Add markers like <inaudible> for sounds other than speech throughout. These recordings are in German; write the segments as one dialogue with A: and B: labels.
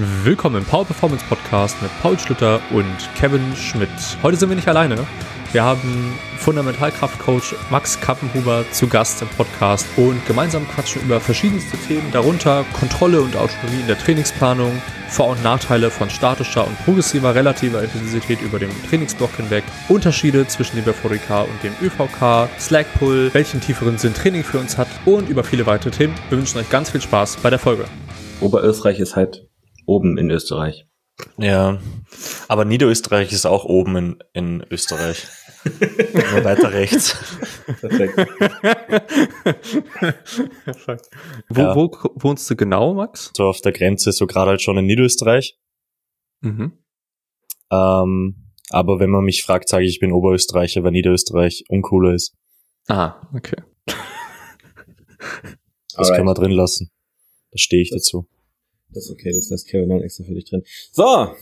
A: Willkommen im Power Performance Podcast mit Paul Schlüter und Kevin Schmidt. Heute sind wir nicht alleine. Wir haben Fundamentalkraftcoach Max Kappenhuber zu Gast im Podcast und gemeinsam quatschen über verschiedenste Themen, darunter Kontrolle und Autonomie in der Trainingsplanung, Vor- und Nachteile von statischer und progressiver relativer Intensität über den Trainingsblock hinweg, Unterschiede zwischen dem BVDK und dem ÖVK, Slackpull, welchen tieferen Sinn Training für uns hat und über viele weitere Themen. Wir wünschen euch ganz viel Spaß bei der Folge.
B: Oberösterreich ist halt oben in Österreich.
C: Ja, aber Niederösterreich ist auch oben in, in Österreich. Nur weiter rechts. Perfekt. <laughs>
A: wo, ja. wo wohnst du genau, Max?
C: So auf der Grenze, so gerade halt schon in Niederösterreich. Mhm. Ähm, aber wenn man mich fragt, sage ich, ich bin Oberösterreicher, weil Niederösterreich uncooler ist.
A: Ah, okay.
C: Das Alright. kann man drin lassen. Da stehe ich dazu.
B: Das ist okay, das lässt Kevin dann extra für dich drin. So!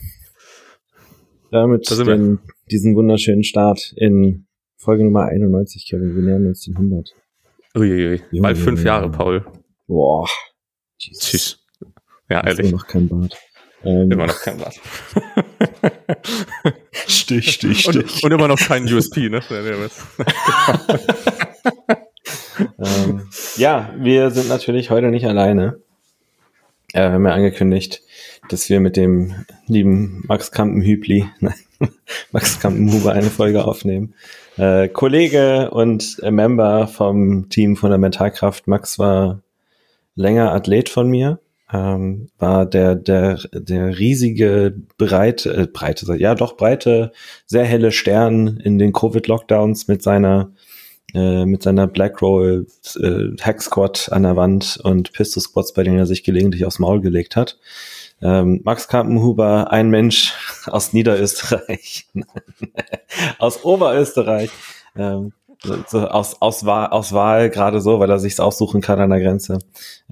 B: Damit den, diesen wunderschönen Start in Folge Nummer 91, Kevin. Wir nähern uns den 100.
A: Uiuiui, bald fünf Jahre, Paul.
B: Boah.
A: Jesus. Tschüss. Ja, ehrlich.
B: Immer noch kein Bart.
A: Ähm, immer noch kein Bart.
C: stich, <laughs> stich, stich.
A: Und, und, immer noch kein USP, ne? <laughs>
B: ähm, ja, wir sind natürlich heute nicht alleine. Äh, wir haben ja angekündigt, dass wir mit dem lieben Max Kampenhübli, <laughs> Max Kampenhuber eine Folge aufnehmen. Äh, Kollege und Member vom Team Fundamentalkraft. Max war länger Athlet von mir, ähm, war der, der, der riesige, breite, äh, breite, ja doch breite, sehr helle Stern in den Covid-Lockdowns mit seiner äh, mit seiner Black Roll äh, Hack Squat an der Wand und Pistol Squats, bei denen er sich gelegentlich aufs Maul gelegt hat. Ähm, Max Kampenhuber, ein Mensch <laughs> aus Niederösterreich, <laughs> aus Oberösterreich, ähm, so aus, aus, Wahl, aus Wahl gerade so, weil er sich's aussuchen kann an der Grenze.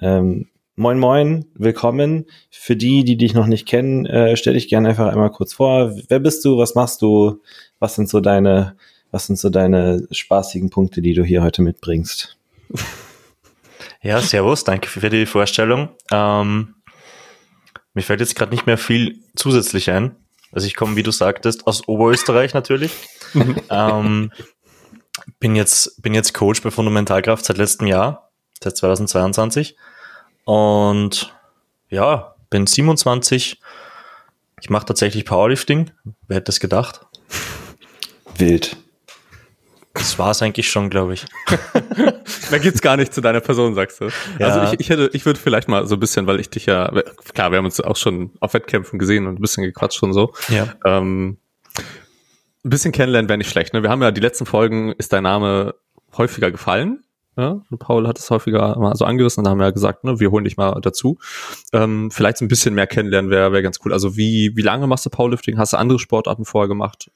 B: Ähm, moin moin, willkommen. Für die, die dich noch nicht kennen, äh, stell dich gerne einfach einmal kurz vor. Wer bist du? Was machst du? Was sind so deine was sind so deine spaßigen Punkte, die du hier heute mitbringst? <laughs>
C: Ja, servus, danke für die Vorstellung. Ähm, mir fällt jetzt gerade nicht mehr viel zusätzlich ein. Also ich komme, wie du sagtest, aus Oberösterreich natürlich. <laughs> ähm, bin jetzt bin jetzt Coach bei Fundamentalkraft seit letztem Jahr, seit 2022 und ja, bin 27. Ich mache tatsächlich Powerlifting. Wer hätte das gedacht?
B: Wild.
C: Das war es eigentlich schon, glaube ich. <laughs>
A: da geht's gar nicht zu deiner Person, sagst du. Ja. Also ich, ich hätte, ich würde vielleicht mal so ein bisschen, weil ich dich ja, klar, wir haben uns auch schon auf Wettkämpfen gesehen und ein bisschen gequatscht und so.
C: Ja.
A: Ähm, ein bisschen kennenlernen wäre nicht schlecht. Ne? Wir haben ja die letzten Folgen, ist dein Name häufiger gefallen. Ja? Und Paul hat es häufiger mal so angerissen und dann haben wir ja gesagt, ne, wir holen dich mal dazu. Ähm, vielleicht so ein bisschen mehr kennenlernen wäre wär ganz cool. Also wie, wie lange machst du Powerlifting? Hast du andere Sportarten vorher gemacht?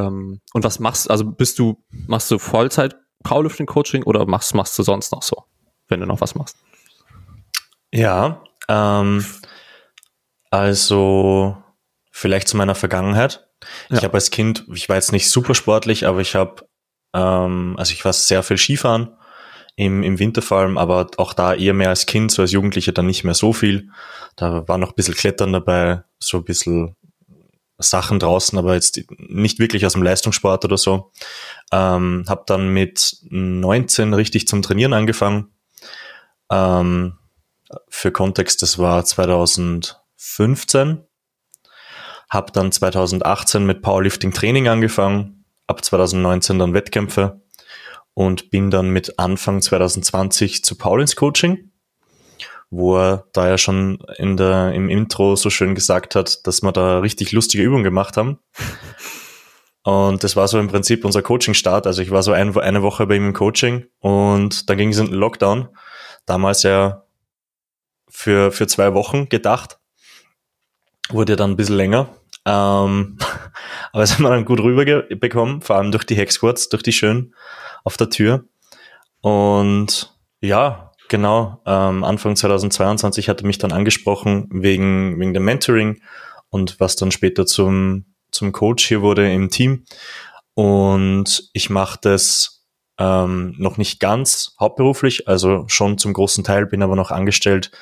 A: Ähm, und was machst, also bist du, machst du Vollzeit Powerlifting Coaching oder machst, machst du sonst noch so, wenn du noch was machst?
C: Ja, ähm, also vielleicht zu meiner Vergangenheit. Ja. Ich habe als Kind, ich war jetzt nicht super sportlich, aber ich habe, ähm, also ich war sehr viel Skifahren im, im Winter vor allem, aber auch da eher mehr als Kind, so als Jugendlicher dann nicht mehr so viel. Da war noch ein bisschen Klettern dabei, so ein bisschen Sachen draußen, aber jetzt nicht wirklich aus dem Leistungssport oder so. Ähm, habe dann mit 19 richtig zum Trainieren angefangen. Ähm, für Kontext, das war 2015. Habe dann 2018 mit Powerlifting Training angefangen, ab 2019 dann Wettkämpfe und bin dann mit Anfang 2020 zu Paulins Coaching wo er da ja schon in der, im Intro so schön gesagt hat, dass wir da richtig lustige Übungen gemacht haben. Und das war so im Prinzip unser Coaching-Start. Also ich war so ein, eine Woche bei ihm im Coaching und dann ging es in den Lockdown. Damals ja für, für zwei Wochen gedacht. Wurde dann ein bisschen länger. Ähm, <laughs> aber es haben wir dann gut rüberbekommen, vor allem durch die Hexquarts, durch die schön auf der Tür. Und ja, Genau, ähm, Anfang 2022 hatte mich dann angesprochen wegen, wegen dem Mentoring und was dann später zum, zum Coach hier wurde im Team. Und ich mache das ähm, noch nicht ganz hauptberuflich, also schon zum großen Teil, bin aber noch angestellt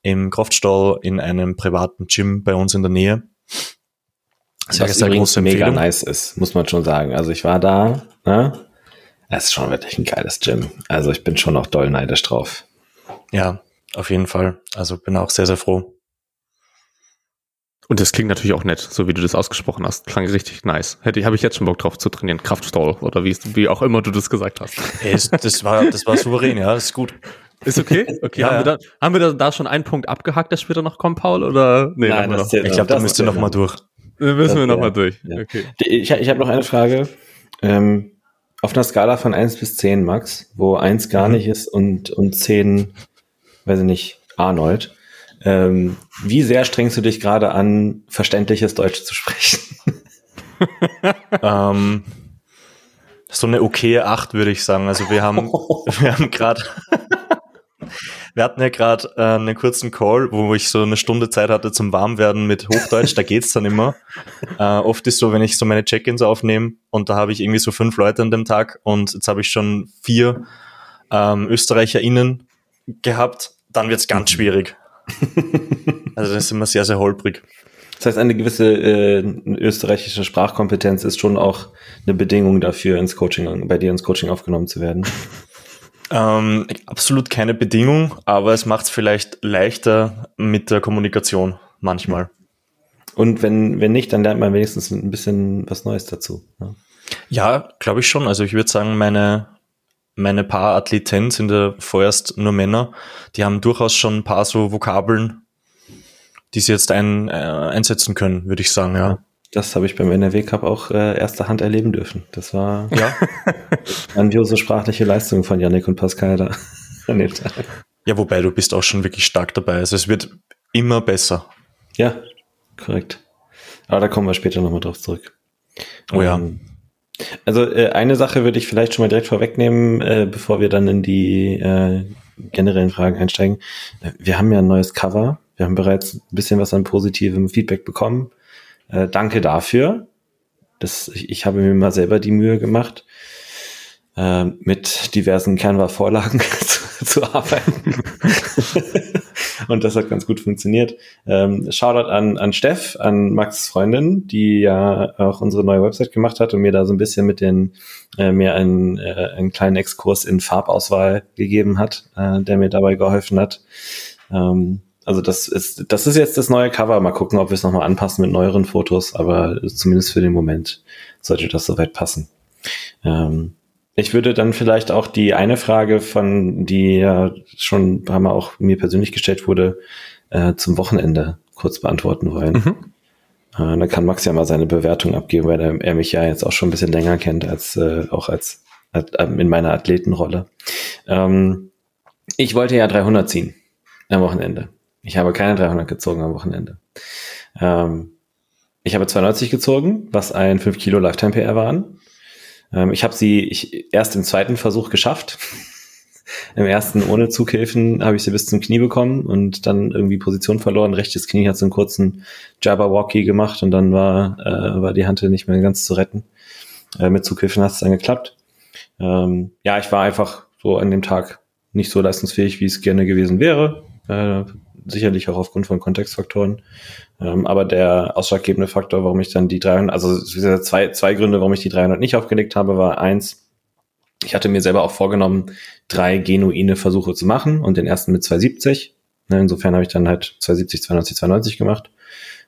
C: im Kraftstall in einem privaten Gym bei uns in der Nähe.
B: Sehr, Was sehr große mega Empfehlung. nice ist, muss man schon sagen. Also ich war da, ne? Es ist schon wirklich ein geiles Gym. Also ich bin schon noch doll neidisch drauf.
C: Ja, auf jeden Fall. Also bin auch sehr, sehr froh.
A: Und das klingt natürlich auch nett, so wie du das ausgesprochen hast. Klang richtig nice. Hätte ich, habe ich jetzt schon Bock drauf zu trainieren. Kraftstall oder wie, wie auch immer du das gesagt hast.
C: Hey, das war, das war souverän, ja, das ist gut.
A: Ist okay? Okay, <laughs> ja, haben, ja. Wir da, haben wir da, da schon einen Punkt abgehakt, der später noch kommt, Paul? Oder?
C: Nee, Nein, das ich glaube, da müsst ihr noch mal durch.
A: Da müssen das wir noch mal durch.
B: Ja. Okay. Ich, ich habe noch eine Frage. Ähm, auf einer Skala von eins bis zehn, Max, wo eins gar mhm. nicht ist und, und zehn, weiß ich nicht, Arnold. Ähm, wie sehr strengst du dich gerade an, verständliches Deutsch zu sprechen? <laughs>
C: ähm, so eine okaye 8, würde ich sagen. Also wir haben, <laughs> wir haben gerade, wir hatten ja gerade äh, einen kurzen Call, wo ich so eine Stunde Zeit hatte zum Warmwerden mit Hochdeutsch, da geht's dann immer. <laughs> Äh, oft ist so, wenn ich so meine Check-ins aufnehme und da habe ich irgendwie so fünf Leute an dem Tag und jetzt habe ich schon vier ähm, ÖsterreicherInnen gehabt, dann wird's ganz schwierig. also das ist immer sehr, sehr holprig.
B: Das heißt, eine gewisse äh, österreichische Sprachkompetenz ist schon auch eine Bedingung dafür, ins Coaching, bei dir ins Coaching aufgenommen zu werden.
C: Ähm, absolut keine Bedingung, aber es macht es vielleicht leichter mit der Kommunikation manchmal.
B: Und wenn, wenn nicht, dann lernt man wenigstens ein bisschen was Neues dazu.
C: Ja, ja glaube ich schon. Also ich würde sagen, meine, meine paar Athleten sind ja vorerst nur Männer. Die haben durchaus schon ein paar so Vokabeln, die sie jetzt ein, äh, einsetzen können, würde ich sagen, ja.
B: Das habe ich beim NRW Cup auch äh, erster Hand erleben dürfen. Das war ja. <laughs> grandiose sprachliche Leistung von Yannick und Pascal da <laughs>
C: an dem Tag. Ja, wobei du bist auch schon wirklich stark dabei. Also es wird immer besser.
B: Ja, korrekt. Aber da kommen wir später nochmal drauf zurück.
C: Oh ja. Ähm,
B: also äh, eine Sache würde ich vielleicht schon mal direkt vorwegnehmen, äh, bevor wir dann in die äh, generellen Fragen einsteigen. Wir haben ja ein neues Cover. Wir haben bereits ein bisschen was an positivem Feedback bekommen. Äh, danke dafür. Das, ich, ich habe mir mal selber die Mühe gemacht, äh, mit diversen Canva-Vorlagen <laughs> zu, zu arbeiten. <laughs> Und das hat ganz gut funktioniert. Ähm, Shoutout an, an Steff, an Max Freundin, die ja auch unsere neue Website gemacht hat und mir da so ein bisschen mit den, äh, mir einen, äh, einen kleinen Exkurs in Farbauswahl gegeben hat, äh, der mir dabei geholfen hat. Ähm, also das ist, das ist jetzt das neue Cover. Mal gucken, ob wir es nochmal anpassen mit neueren Fotos, aber zumindest für den Moment sollte das soweit passen. Ähm, ich würde dann vielleicht auch die eine Frage von, die ja schon ein paar Mal auch mir persönlich gestellt wurde, äh, zum Wochenende kurz beantworten wollen. Mhm. Äh, dann kann Max ja mal seine Bewertung abgeben, weil er, er mich ja jetzt auch schon ein bisschen länger kennt als äh, auch als, als in meiner Athletenrolle. Ähm, ich wollte ja 300 ziehen am Wochenende. Ich habe keine 300 gezogen am Wochenende. Ähm, ich habe 92 gezogen, was ein 5 Kilo Lifetime PR waren. Ähm, ich habe sie ich, erst im zweiten Versuch geschafft. <laughs> Im ersten ohne Zughilfen habe ich sie bis zum Knie bekommen und dann irgendwie Position verloren. Rechtes Knie hat so einen kurzen Jabberwocky gemacht und dann war, äh, war die Hand nicht mehr ganz zu retten. Äh, mit Zughilfen hat es dann geklappt. Ähm, ja, ich war einfach so an dem Tag nicht so leistungsfähig, wie es gerne gewesen wäre. Äh, sicherlich auch aufgrund von Kontextfaktoren. Ähm, aber der ausschlaggebende Faktor, warum ich dann die 300, also zwei, zwei Gründe, warum ich die 300 nicht aufgelegt habe, war eins, ich hatte mir selber auch vorgenommen, drei genuine Versuche zu machen und den ersten mit 270. Ne, insofern habe ich dann halt 270, 92, 92 gemacht,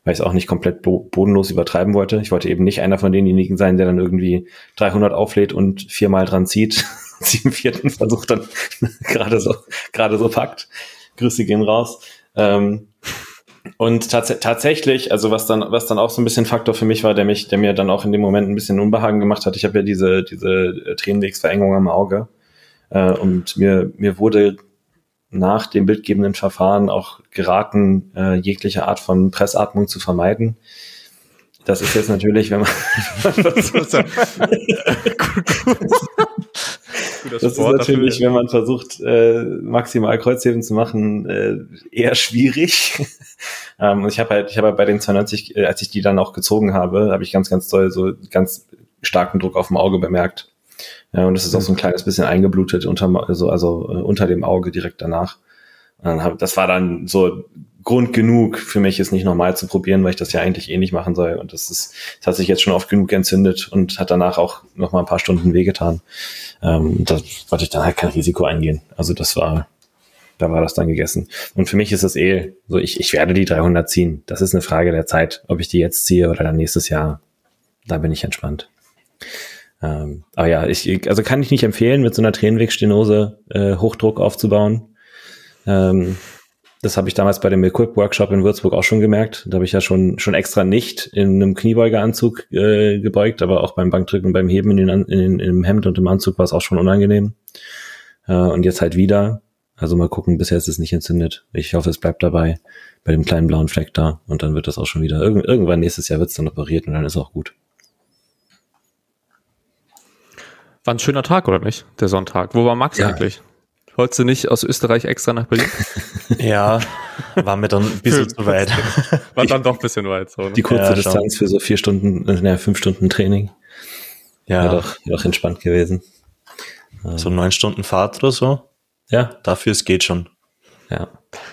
B: weil ich es auch nicht komplett bodenlos übertreiben wollte. Ich wollte eben nicht einer von denjenigen sein, der dann irgendwie 300 auflädt und viermal dran zieht, <laughs> sie im vierten Versuch dann <laughs> gerade so, gerade so packt. Grüße gehen raus. Ähm, und tats tatsächlich, also was dann, was dann auch so ein bisschen Faktor für mich war, der mich, der mir dann auch in dem Moment ein bisschen Unbehagen gemacht hat. Ich habe ja diese, diese Tränenwegsverengung am Auge. Äh, und mir, mir wurde nach dem bildgebenden Verfahren auch geraten, äh, jegliche Art von Pressatmung zu vermeiden. Das ist jetzt natürlich, wenn man, <laughs> <laughs> das ist natürlich, dafür. wenn man versucht, äh, maximal Kreuzheben zu machen, äh, eher schwierig. <laughs> ähm, ich habe halt, ich habe halt bei den 92, äh, als ich die dann auch gezogen habe, habe ich ganz, ganz doll so ganz starken Druck auf dem Auge bemerkt. Ja, und es ist auch so ein kleines bisschen eingeblutet unter, also, also äh, unter dem Auge direkt danach. Hab, das war dann so Grund genug für mich, es nicht nochmal zu probieren, weil ich das ja eigentlich eh nicht machen soll. Und das ist, das hat sich jetzt schon oft genug entzündet und hat danach auch noch mal ein paar Stunden wehgetan. Ähm, da wollte ich dann halt kein Risiko eingehen. Also das war, da war das dann gegessen. Und für mich ist es eh so, ich, ich werde die 300 ziehen. Das ist eine Frage der Zeit, ob ich die jetzt ziehe oder dann nächstes Jahr. Da bin ich entspannt. Ähm, aber ja, ich, also kann ich nicht empfehlen, mit so einer Tränenwegstenose äh, Hochdruck aufzubauen. Ähm, das habe ich damals bei dem Equip Workshop in Würzburg auch schon gemerkt. Da habe ich ja schon schon extra nicht in einem Kniebeugeranzug äh, gebeugt, aber auch beim Bankdrücken beim Heben in den, in, in, im Hemd und im Anzug war es auch schon unangenehm. Äh, und jetzt halt wieder. Also mal gucken, bisher ist es nicht entzündet. Ich hoffe, es bleibt dabei bei dem kleinen blauen Fleck da und dann wird das auch schon wieder. Irgend, irgendwann nächstes Jahr wird es dann operiert und dann ist auch gut.
A: War ein schöner Tag, oder nicht? Der Sonntag. Wo war Max ja. eigentlich? Wolltest du nicht aus Österreich extra nach Berlin? <laughs>
C: ja, war mir dann ein bisschen zu weit.
A: War dann doch ein bisschen weit. So,
B: ne? Die kurze ja, Distanz für so vier Stunden, äh, naja, fünf Stunden Training. Ja. War doch, doch entspannt gewesen.
C: So neun Stunden Fahrt oder so.
B: Ja.
C: Dafür es geht schon.
A: Ja.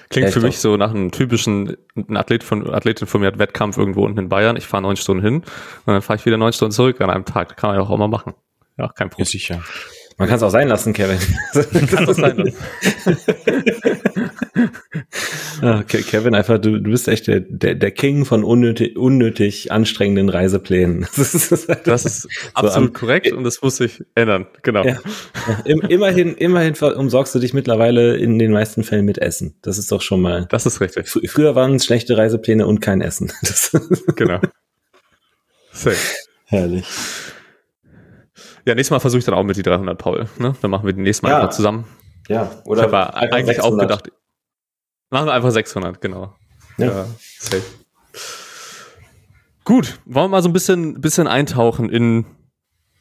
A: Klingt für mich so nach einem typischen ein Athlet von, Athletin von mir hat Wettkampf irgendwo unten in Bayern. Ich fahre neun Stunden hin und dann fahre ich wieder neun Stunden zurück an einem Tag. Das kann man ja auch mal machen. Ja, kein Problem. Ja,
C: sicher.
B: Man kann es auch sein lassen, Kevin. <laughs> Kann es sein lassen. <laughs> okay, Kevin, einfach, du, du bist echt der, der, der King von unnötig, unnötig anstrengenden Reiseplänen. <laughs>
A: Das ist, das ist absolut am, korrekt und das muss sich ändern, genau. Ja,
B: immerhin, immerhin umsorgst du dich mittlerweile in den meisten Fällen mit Essen. Das ist doch schon mal.
A: Das ist richtig.
B: Fr früher waren es schlechte Reisepläne und kein Essen.
A: Genau.
B: Safe. Herrlich.
A: Ja, nächstes Mal versuche ich dann auch mit die 300 Paul. Ne? Dann machen wir die nächste Mal ja. einfach zusammen.
B: Ja,
A: oder ich habe eigentlich 600. auch gedacht, machen wir einfach 600, genau. Ja. ja safe. Gut, wollen wir mal so ein bisschen, bisschen eintauchen in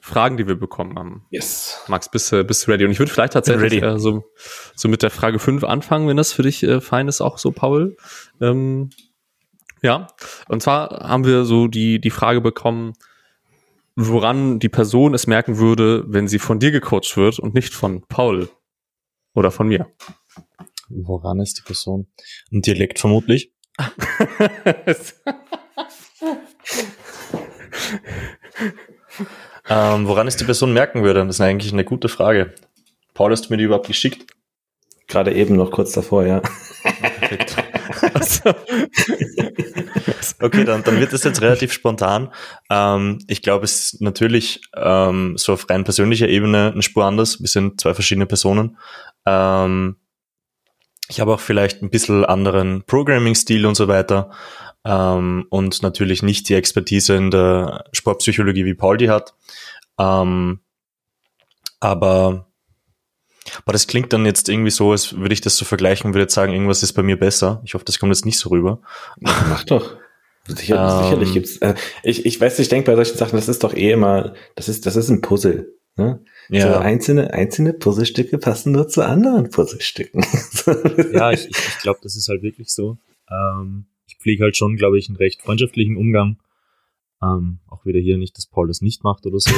A: Fragen, die wir bekommen haben.
B: Yes.
A: Max, bist du bist ready? Und ich würde vielleicht tatsächlich äh, so, so mit der Frage 5 anfangen, wenn das für dich äh, fein ist, auch so, Paul. Ähm, ja, und zwar haben wir so die, die Frage bekommen, woran die Person es merken würde, wenn sie von dir gecoacht wird und nicht von Paul oder von mir.
C: Woran ist die Person? Ein Dialekt vermutlich. <laughs> ähm, woran es die Person merken würde, das ist eigentlich eine gute Frage. Paul, hast du mir die überhaupt geschickt?
B: Gerade eben noch kurz davor, ja.
C: Perfekt. Okay, dann, dann wird es jetzt relativ spontan. Ähm, ich glaube, es ist natürlich ähm, so auf rein persönlicher Ebene eine Spur anders. Wir sind zwei verschiedene Personen. Ähm, ich habe auch vielleicht ein bisschen anderen Programming-Stil und so weiter. Ähm, und natürlich nicht die Expertise in der Sportpsychologie, wie Paul die hat. Ähm, aber aber das klingt dann jetzt irgendwie so, als würde ich das so vergleichen und würde jetzt sagen, irgendwas ist bei mir besser. Ich hoffe, das kommt jetzt nicht so rüber.
B: Mach doch. Sicher, ähm, sicherlich gibt's. Äh, ich, ich weiß, ich denke bei solchen Sachen, das ist doch eh immer, das ist, das ist ein Puzzle. Ne? Ja. So einzelne, einzelne Puzzlestücke passen nur zu anderen Puzzlestücken. <laughs>
C: ja, ich, ich, ich glaube, das ist halt wirklich so. Ähm, ich pflege halt schon, glaube ich, einen recht freundschaftlichen Umgang. Ähm, auch wieder hier nicht, dass Paul das nicht macht oder so. <laughs>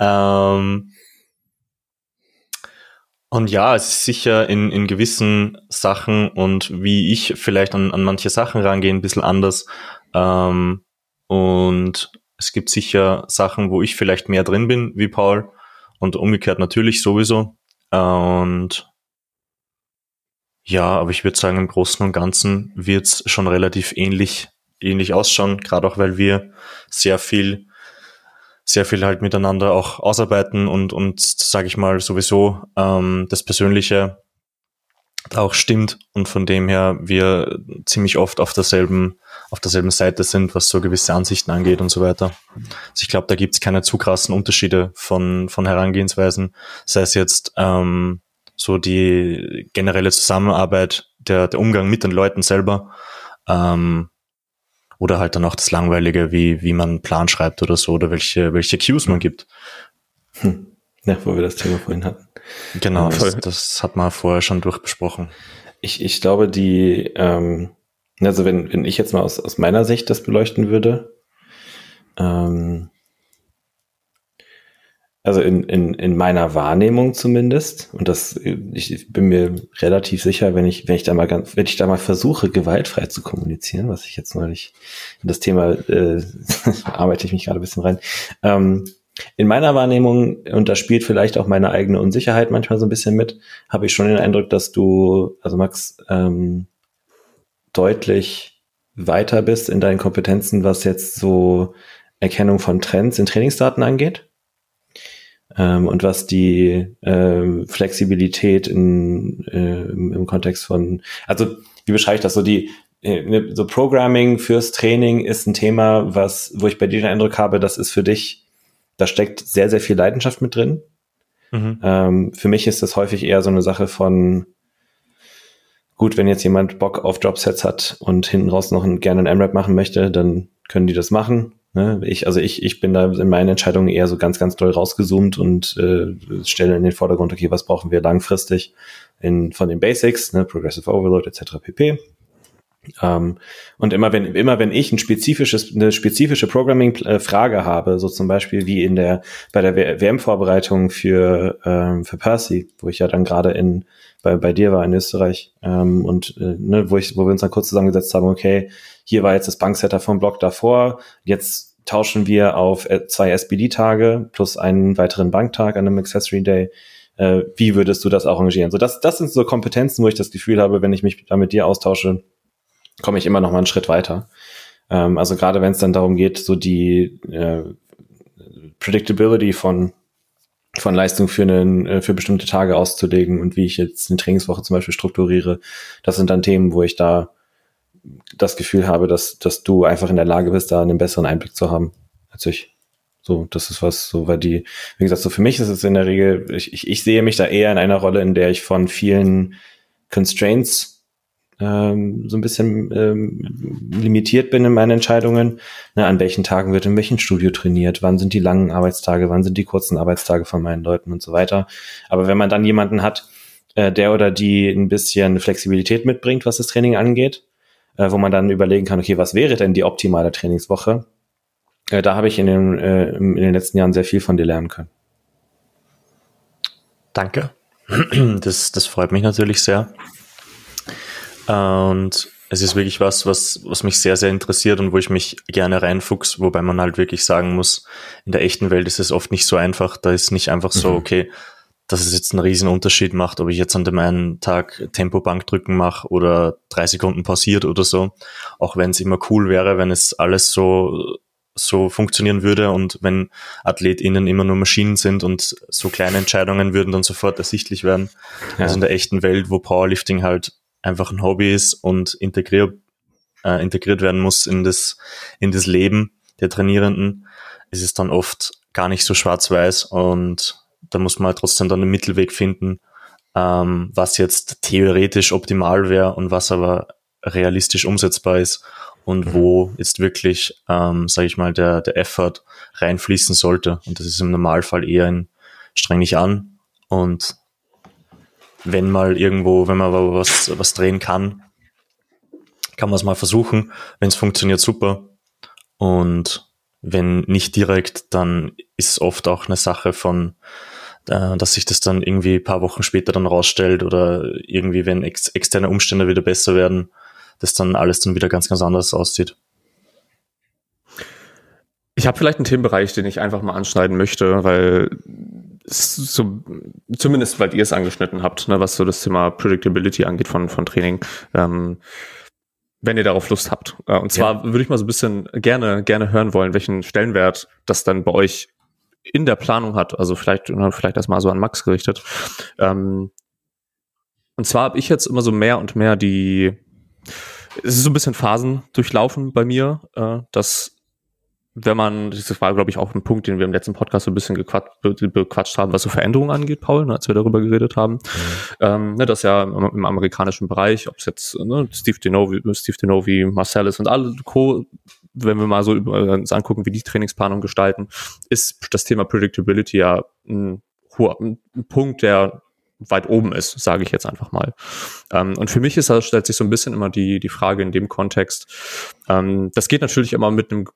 C: ähm, und ja, es ist sicher in, in gewissen Sachen und wie ich vielleicht an, an manche Sachen rangehe, ein bisschen anders. Ähm, und es gibt sicher Sachen, wo ich vielleicht mehr drin bin wie Paul und umgekehrt natürlich sowieso. Und ja, aber ich würde sagen, im Großen und Ganzen wird es schon relativ ähnlich, ähnlich ausschauen, gerade auch weil wir sehr viel sehr viel halt miteinander auch ausarbeiten und, und sage ich mal, sowieso ähm, das Persönliche auch stimmt und von dem her wir ziemlich oft auf derselben, auf derselben Seite sind, was so gewisse Ansichten angeht und so weiter. Also ich glaube, da gibt's keine zu krassen Unterschiede von, von Herangehensweisen, sei es jetzt ähm, so die generelle Zusammenarbeit, der, der Umgang mit den Leuten selber, ähm, oder halt dann auch das Langweilige, wie, wie man einen Plan schreibt oder so, oder welche, welche Cues man gibt.
B: Hm. Ja, wo wir das Thema vorhin hatten.
C: Genau, das, das hat man vorher schon durchbesprochen.
B: Ich, ich glaube, die, ähm, also wenn, wenn ich jetzt mal aus, aus meiner Sicht das beleuchten würde, ähm, also in, in, in meiner Wahrnehmung zumindest, und das, ich bin mir relativ sicher, wenn ich, wenn ich da mal ganz, wenn ich da mal versuche, gewaltfrei zu kommunizieren, was ich jetzt neulich in das Thema äh, <laughs> arbeite ich mich gerade ein bisschen rein. Ähm, in meiner Wahrnehmung, und da spielt vielleicht auch meine eigene Unsicherheit manchmal so ein bisschen mit, habe ich schon den Eindruck, dass du, also Max, ähm, deutlich weiter bist in deinen Kompetenzen, was jetzt so Erkennung von Trends in Trainingsdaten angeht. Ähm, und was die ähm, Flexibilität in, äh, im, Kontext von, also wie beschreibe ich das so, die äh, ne, so Programming fürs Training ist ein Thema, was, wo ich bei dir den Eindruck habe, das ist für dich, da steckt sehr, sehr viel Leidenschaft mit drin. Mhm. Ähm, für mich ist das häufig eher so eine Sache von, gut, wenn jetzt jemand Bock auf Dropsets hat und hinten raus noch ein, gerne ein MRAP machen möchte, dann können die das machen. Ne? Ich, also ich, ich bin da in meinen Entscheidungen eher so ganz, ganz doll rausgezoomt und äh, stelle in den Vordergrund, okay, was brauchen wir langfristig in, von den Basics, ne? Progressive Overload etc. pp. Ähm, und immer wenn, immer wenn ich ein spezifisches, eine spezifische Programming-Frage habe, so zum Beispiel wie in der, bei der WM-Vorbereitung für, ähm, für Percy, wo ich ja dann gerade in, bei, bei dir war in Österreich, ähm, und, äh, ne, wo ich, wo wir uns dann kurz zusammengesetzt haben, okay, hier war jetzt das Banksetter vom Block davor, jetzt tauschen wir auf äh, zwei SBD-Tage plus einen weiteren Banktag an einem Accessory Day. Äh, wie würdest du das arrangieren? So, das, das sind so Kompetenzen, wo ich das Gefühl habe, wenn ich mich da mit dir austausche, komme ich immer noch mal einen Schritt weiter. Ähm, also gerade wenn es dann darum geht, so die äh, Predictability von von Leistung für einen, äh, für bestimmte Tage auszulegen und wie ich jetzt eine Trainingswoche zum Beispiel strukturiere. Das sind dann Themen, wo ich da das Gefühl habe, dass, dass du einfach in der Lage bist, da einen besseren Einblick zu haben als ich. So, das ist was, so, weil die, wie gesagt, so für mich ist es in der Regel, ich, ich, ich sehe mich da eher in einer Rolle, in der ich von vielen Constraints ähm, so ein bisschen ähm, limitiert bin in meinen Entscheidungen. Ne, an welchen Tagen wird in welchem Studio trainiert, wann sind die langen Arbeitstage, wann sind die kurzen Arbeitstage von meinen Leuten und so weiter. Aber wenn man dann jemanden hat, äh, der oder die ein bisschen Flexibilität mitbringt, was das Training angeht, äh, wo man dann überlegen kann, okay, was wäre denn die optimale Trainingswoche? Äh, da habe ich in den, äh, in den letzten Jahren sehr viel von dir lernen können.
C: Danke. <clears throat> Das, das freut mich natürlich sehr. Und es ist wirklich was, was, was mich sehr, sehr interessiert und wo ich mich gerne reinfuchs, wobei man halt wirklich sagen muss, in der echten Welt ist es oft nicht so einfach. Da ist nicht einfach so, mhm. okay, dass es jetzt einen riesen Unterschied macht, ob ich jetzt an dem einen Tag Tempobank drücken mache oder drei Sekunden pausiert oder so. Auch wenn es immer cool wäre, wenn es alles so so funktionieren würde und wenn AthletInnen immer nur Maschinen sind und so kleine Entscheidungen würden dann sofort ersichtlich werden. Ja. Also in der echten Welt, wo Powerlifting halt einfach ein Hobby ist und integriert, äh, integriert werden muss in das, in das Leben der Trainierenden, ist es dann oft gar nicht so schwarz-weiß und da muss man halt trotzdem dann einen Mittelweg finden, ähm, was jetzt theoretisch optimal wäre und was aber realistisch umsetzbar ist und mhm. wo jetzt wirklich, ähm, sage ich mal, der, der Effort reinfließen sollte. Und das ist im Normalfall eher ein streng nicht an und wenn mal irgendwo, wenn man was, was drehen kann, kann man es mal versuchen. Wenn es funktioniert, super. Und wenn nicht direkt, dann ist es oft auch eine Sache von äh, dass sich das dann irgendwie paar Wochen später dann rausstellt oder irgendwie, wenn ex externe Umstände wieder besser werden, das dann alles dann wieder ganz, ganz anders aussieht.
A: Ich habe vielleicht einen Themenbereich, den ich einfach mal anschneiden möchte, weil so, zumindest weil ihr es angeschnitten habt, ne, was so das Thema Predictability angeht von, von Training. Ähm, wenn ihr darauf Lust habt. Äh, und zwar ja. würde ich mal so ein bisschen gerne, gerne hören wollen, welchen Stellenwert das dann bei euch in der Planung hat, also vielleicht, vielleicht erstmal so an Max gerichtet. Ähm, und zwar habe ich jetzt immer so mehr und mehr die, es ist so ein bisschen Phasen durchlaufen bei mir, äh, dass wenn man, das war, glaube ich, auch ein Punkt, den wir im letzten Podcast so ein bisschen gequatscht, bequatscht haben, was so Veränderungen angeht, Paul, ne, als wir darüber geredet haben. Mhm. Ähm, ne, das ja im, im, amerikanischen Bereich, ob es jetzt ne, Steve Denovi, Steve Denovi, Marcellus und alle Co wenn wir mal so über, uns angucken, wie die Trainingsplanung gestalten, ist das Thema Predictability ja ein, hoher, ein Punkt, der weit oben ist, sage ich jetzt einfach mal. Ähm, und für mich ist da stellt sich so ein bisschen immer die die Frage in dem Kontext. Ähm, das geht natürlich immer mit einem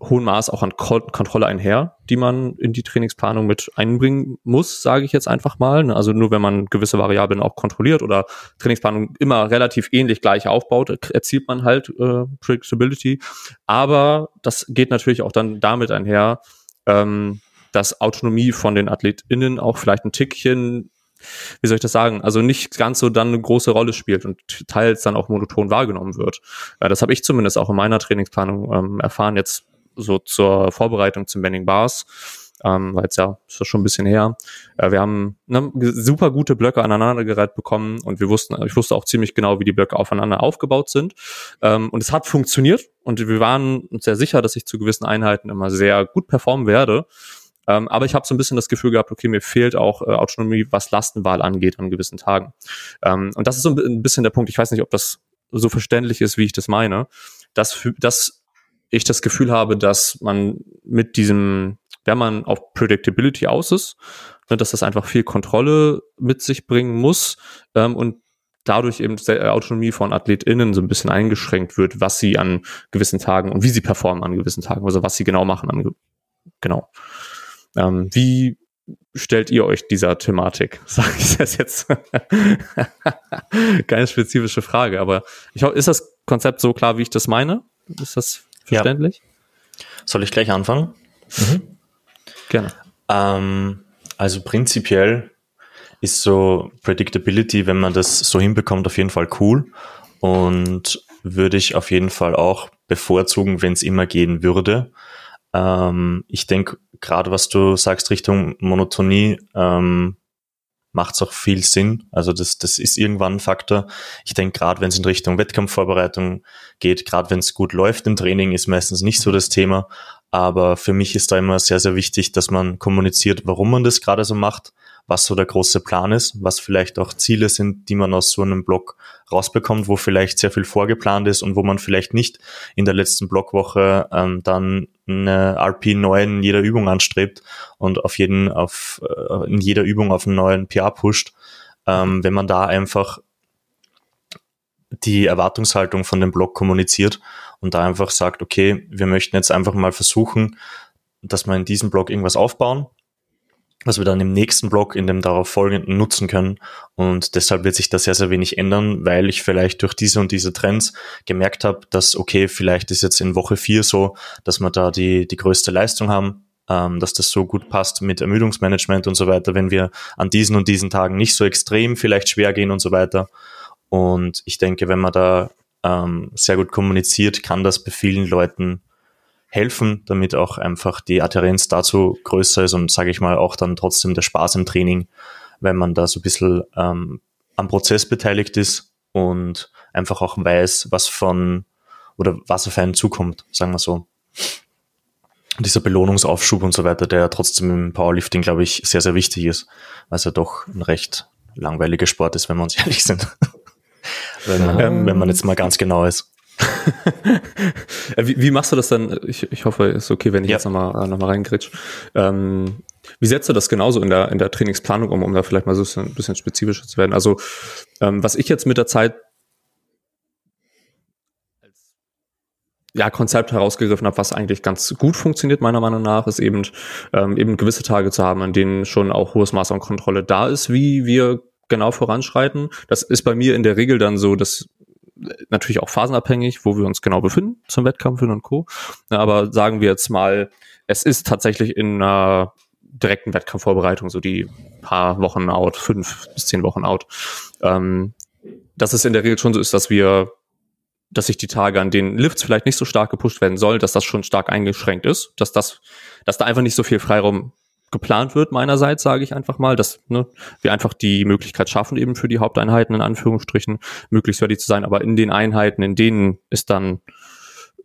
A: hohen Maß auch an Ko Kontrolle einher, die man in die Trainingsplanung mit einbringen muss, sage ich jetzt einfach mal. Ne? Also nur wenn man gewisse Variablen auch kontrolliert oder Trainingsplanung immer relativ ähnlich gleich aufbaut, erzielt man halt äh, Predictability. Aber das geht natürlich auch dann damit einher, ähm, dass Autonomie von den AthletInnen auch vielleicht ein Tickchen wie soll ich das sagen, also nicht ganz so dann eine große Rolle spielt und teils dann auch monoton wahrgenommen wird. Äh, das habe ich zumindest auch in meiner Trainingsplanung ähm, erfahren, jetzt so zur Vorbereitung zum Bending Bars, ähm, weil es ja ist schon ein bisschen her. Äh, wir haben ne, super gute Blöcke aneinandergereiht bekommen und wir wussten, ich wusste auch ziemlich genau, wie die Blöcke aufeinander aufgebaut sind. Ähm, und es hat funktioniert und wir waren uns sehr sicher, dass ich zu gewissen Einheiten immer sehr gut performen werde. Ähm, aber ich habe so ein bisschen das Gefühl gehabt, okay, mir fehlt auch äh, Autonomie, was Lastenwahl angeht an gewissen Tagen. Ähm, und das ist so ein bisschen der Punkt. Ich weiß nicht, ob das so verständlich ist, wie ich das meine, dass, dass ich das Gefühl habe, dass man mit diesem, wenn man auf Predictability aus ist, ne, dass das einfach viel Kontrolle mit sich bringen muss ähm, und dadurch eben die Autonomie von AthletInnen so ein bisschen eingeschränkt wird, was sie an gewissen Tagen und wie sie performen an gewissen Tagen, also was sie genau machen an, genau. Ähm, wie stellt ihr euch dieser Thematik? <laughs> Sage ich das jetzt? <laughs> Keine spezifische Frage, aber ich ist das Konzept so klar, wie ich das meine? Ist das verständlich?
C: Ja. Soll ich gleich anfangen? Mhm.
A: Gerne.
C: Ähm, also prinzipiell ist so Predictability, wenn man das so hinbekommt, auf jeden Fall cool und würde ich auf jeden Fall auch bevorzugen, wenn es immer gehen würde. Ähm, ich denke, gerade was du sagst Richtung Monotonie, ähm, macht es auch viel Sinn. Also das, das ist irgendwann ein Faktor. Ich denke, gerade wenn es in Richtung Wettkampfvorbereitung geht, gerade wenn es gut läuft im Training, ist meistens nicht so das Thema. Aber für mich ist da immer sehr, sehr wichtig, dass man kommuniziert, warum man das gerade so macht, was so der große Plan ist, was vielleicht auch Ziele sind, die man aus so einem Blog rausbekommt, wo vielleicht sehr viel vorgeplant ist und wo man vielleicht nicht in der letzten Blogwoche ähm, dann eine RP9 in jeder Übung anstrebt und auf jeden, auf, äh, in jeder Übung auf einen neuen PR pusht. Ähm, wenn man da einfach die Erwartungshaltung von dem Blog kommuniziert und da einfach sagt, okay, wir möchten jetzt einfach mal versuchen, dass wir in diesem Blog irgendwas aufbauen was wir dann im nächsten Blog, in dem darauf folgenden nutzen können. Und deshalb wird sich da sehr, sehr wenig ändern, weil ich vielleicht durch diese und diese Trends gemerkt habe, dass, okay, vielleicht ist jetzt in Woche vier so, dass wir da die, die größte Leistung haben, ähm, dass das so gut passt mit Ermüdungsmanagement und so weiter, wenn wir an diesen und diesen Tagen nicht so extrem vielleicht schwer gehen und so weiter. Und ich denke, wenn man da ähm, sehr gut kommuniziert, kann das bei vielen Leuten helfen, damit auch einfach die Adherenz dazu größer ist und sage ich mal auch dann trotzdem der Spaß im Training, wenn man da so ein bisschen ähm, am Prozess beteiligt ist und einfach auch weiß, was von oder was auf einen zukommt, sagen wir so. dieser Belohnungsaufschub und so weiter, der trotzdem im Powerlifting, glaube ich, sehr, sehr wichtig ist, weil es ja doch ein recht langweiliger Sport ist, wenn wir uns <laughs> ehrlich sind. wenn, man, ähm, wenn man jetzt mal ganz genau ist.
A: Äh, wie, wie, machst du das dann? Ich, ich hoffe, es ist okay, wenn ich ja. jetzt nochmal noch mal reingritsch. Ähm, wie setzt du das genauso in der, in der Trainingsplanung um, um da vielleicht mal so ein bisschen spezifischer zu werden? Also, ähm, was ich jetzt mit der Zeit als ja, Konzept herausgegriffen habe, was eigentlich ganz gut funktioniert, meiner Meinung nach, ist eben, ähm, eben gewisse Tage zu haben, an denen schon auch hohes Maß an Kontrolle da ist, wie wir genau voranschreiten. Das ist bei mir in der Regel dann so, dass natürlich auch phasenabhängig, wo wir uns genau befinden zum Wettkampf und Co. Aber sagen wir jetzt mal, es ist tatsächlich in einer direkten Wettkampfvorbereitung, so die paar Wochen out, fünf bis zehn Wochen out. Ähm, dass es in der Regel schon so ist, dass wir, dass sich die Tage, an denen Lifts vielleicht nicht so stark gepusht werden soll, dass das schon stark eingeschränkt ist, dass das, dass da einfach nicht so viel Freiraum geplant wird meinerseits, sage ich einfach mal, dass ne, wir einfach die Möglichkeit schaffen, eben für die Haupteinheiten in Anführungsstrichen möglichst ready zu sein, aber in den Einheiten, in denen es dann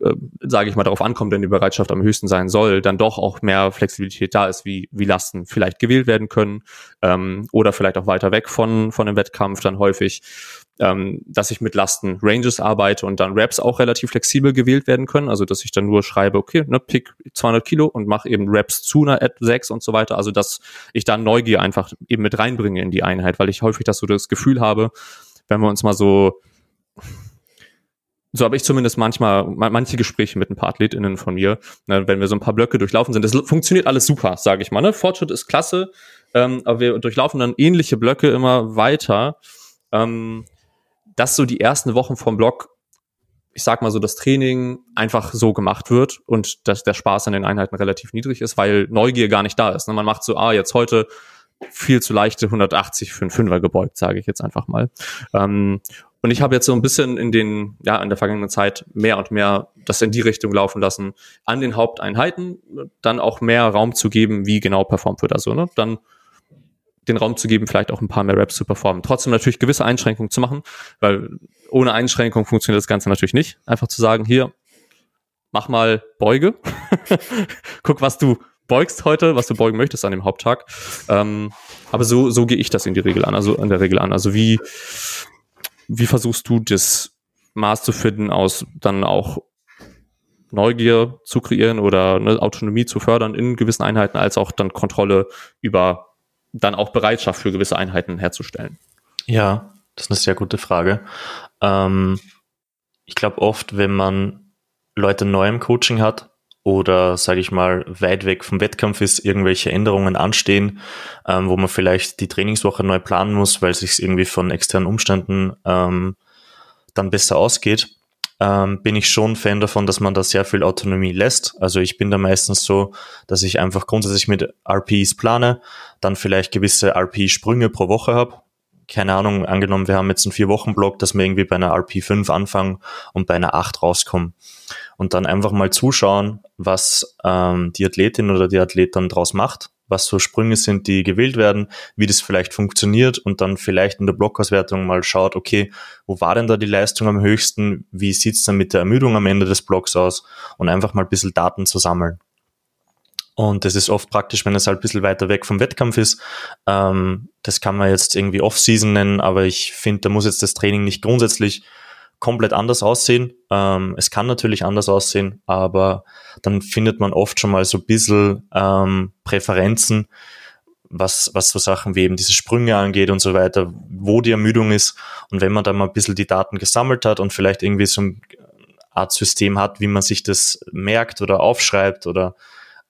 A: äh, sage ich mal, darauf ankommt, wenn die Bereitschaft am höchsten sein soll, dann doch auch mehr Flexibilität da ist, wie, wie Lasten vielleicht gewählt werden können ähm, oder vielleicht auch weiter weg von, von dem Wettkampf dann häufig, ähm, dass ich mit Lasten Ranges arbeite und dann Raps auch relativ flexibel gewählt werden können, also dass ich dann nur schreibe, okay, ne, pick 200 Kilo und mache eben Raps zu einer Ad 6 und so weiter, also dass ich dann Neugier einfach eben mit reinbringe in die Einheit, weil ich häufig das so das Gefühl habe, wenn wir uns mal so so habe ich zumindest manchmal manche Gespräche mit ein paar AthletInnen von mir, ne, wenn wir so ein paar Blöcke durchlaufen sind. Das funktioniert alles super, sage ich mal. Ne? Fortschritt ist klasse, ähm, aber wir durchlaufen dann ähnliche Blöcke immer weiter. Ähm, dass so die ersten Wochen vom Block, ich sag mal so, das Training einfach so gemacht wird und dass der Spaß an den Einheiten relativ niedrig ist, weil Neugier gar nicht da ist. Ne? Man macht so, ah, jetzt heute viel zu leichte 180 für einen Fünfer gebeugt, sage ich jetzt einfach mal. Ähm, und ich habe jetzt so ein bisschen in den, ja, in der vergangenen Zeit mehr und mehr das in die Richtung laufen lassen, an den Haupteinheiten dann auch mehr Raum zu geben, wie genau performt wird. Also, ne, dann den Raum zu geben, vielleicht auch ein paar mehr Raps zu performen. Trotzdem natürlich gewisse Einschränkungen zu machen, weil ohne Einschränkung funktioniert das Ganze natürlich nicht. Einfach zu sagen, hier, mach mal Beuge. <laughs> Guck, was du beugst heute, was du beugen möchtest an dem Haupttag. Ähm, aber so, so gehe ich das in die Regel an, also in der Regel an. Also wie, wie versuchst du das Maß zu finden aus dann auch Neugier zu kreieren oder ne, Autonomie zu fördern in gewissen Einheiten, als auch dann Kontrolle über dann auch Bereitschaft für gewisse Einheiten herzustellen?
C: Ja, das ist eine sehr gute Frage. Ähm, ich glaube oft, wenn man Leute neu im Coaching hat oder, sage ich mal, weit weg vom Wettkampf ist, irgendwelche Änderungen anstehen, ähm, wo man vielleicht die Trainingswoche neu planen muss, weil es sich irgendwie von externen Umständen ähm, dann besser ausgeht, ähm, bin ich schon Fan davon, dass man da sehr viel Autonomie lässt. Also ich bin da meistens so, dass ich einfach grundsätzlich mit RPs plane, dann vielleicht gewisse RP-Sprünge pro Woche habe. Keine Ahnung, angenommen, wir haben jetzt einen Vier-Wochen-Block, dass wir irgendwie bei einer RP5 anfangen und bei einer 8 rauskommen. Und dann einfach mal zuschauen, was ähm, die Athletin oder die Athlet dann draus macht was so Sprünge sind, die gewählt werden, wie das vielleicht funktioniert und dann vielleicht in der Blockauswertung mal schaut, okay, wo war denn da die Leistung am höchsten, wie sieht's dann mit der Ermüdung am Ende des Blocks aus und einfach mal ein bisschen Daten zu sammeln. Und das ist oft praktisch, wenn es halt ein bisschen weiter weg vom Wettkampf ist. Ähm, das kann man jetzt irgendwie Off-Season nennen, aber ich finde, da muss jetzt das Training nicht grundsätzlich komplett anders aussehen. Ähm, es kann natürlich anders aussehen, aber dann findet man oft schon mal so ein bisschen ähm, Präferenzen, was, was so Sachen wie eben diese Sprünge angeht und so weiter, wo die Ermüdung ist. Und wenn man da mal ein bisschen die Daten gesammelt hat und vielleicht irgendwie so ein Art System hat, wie man sich das merkt oder aufschreibt oder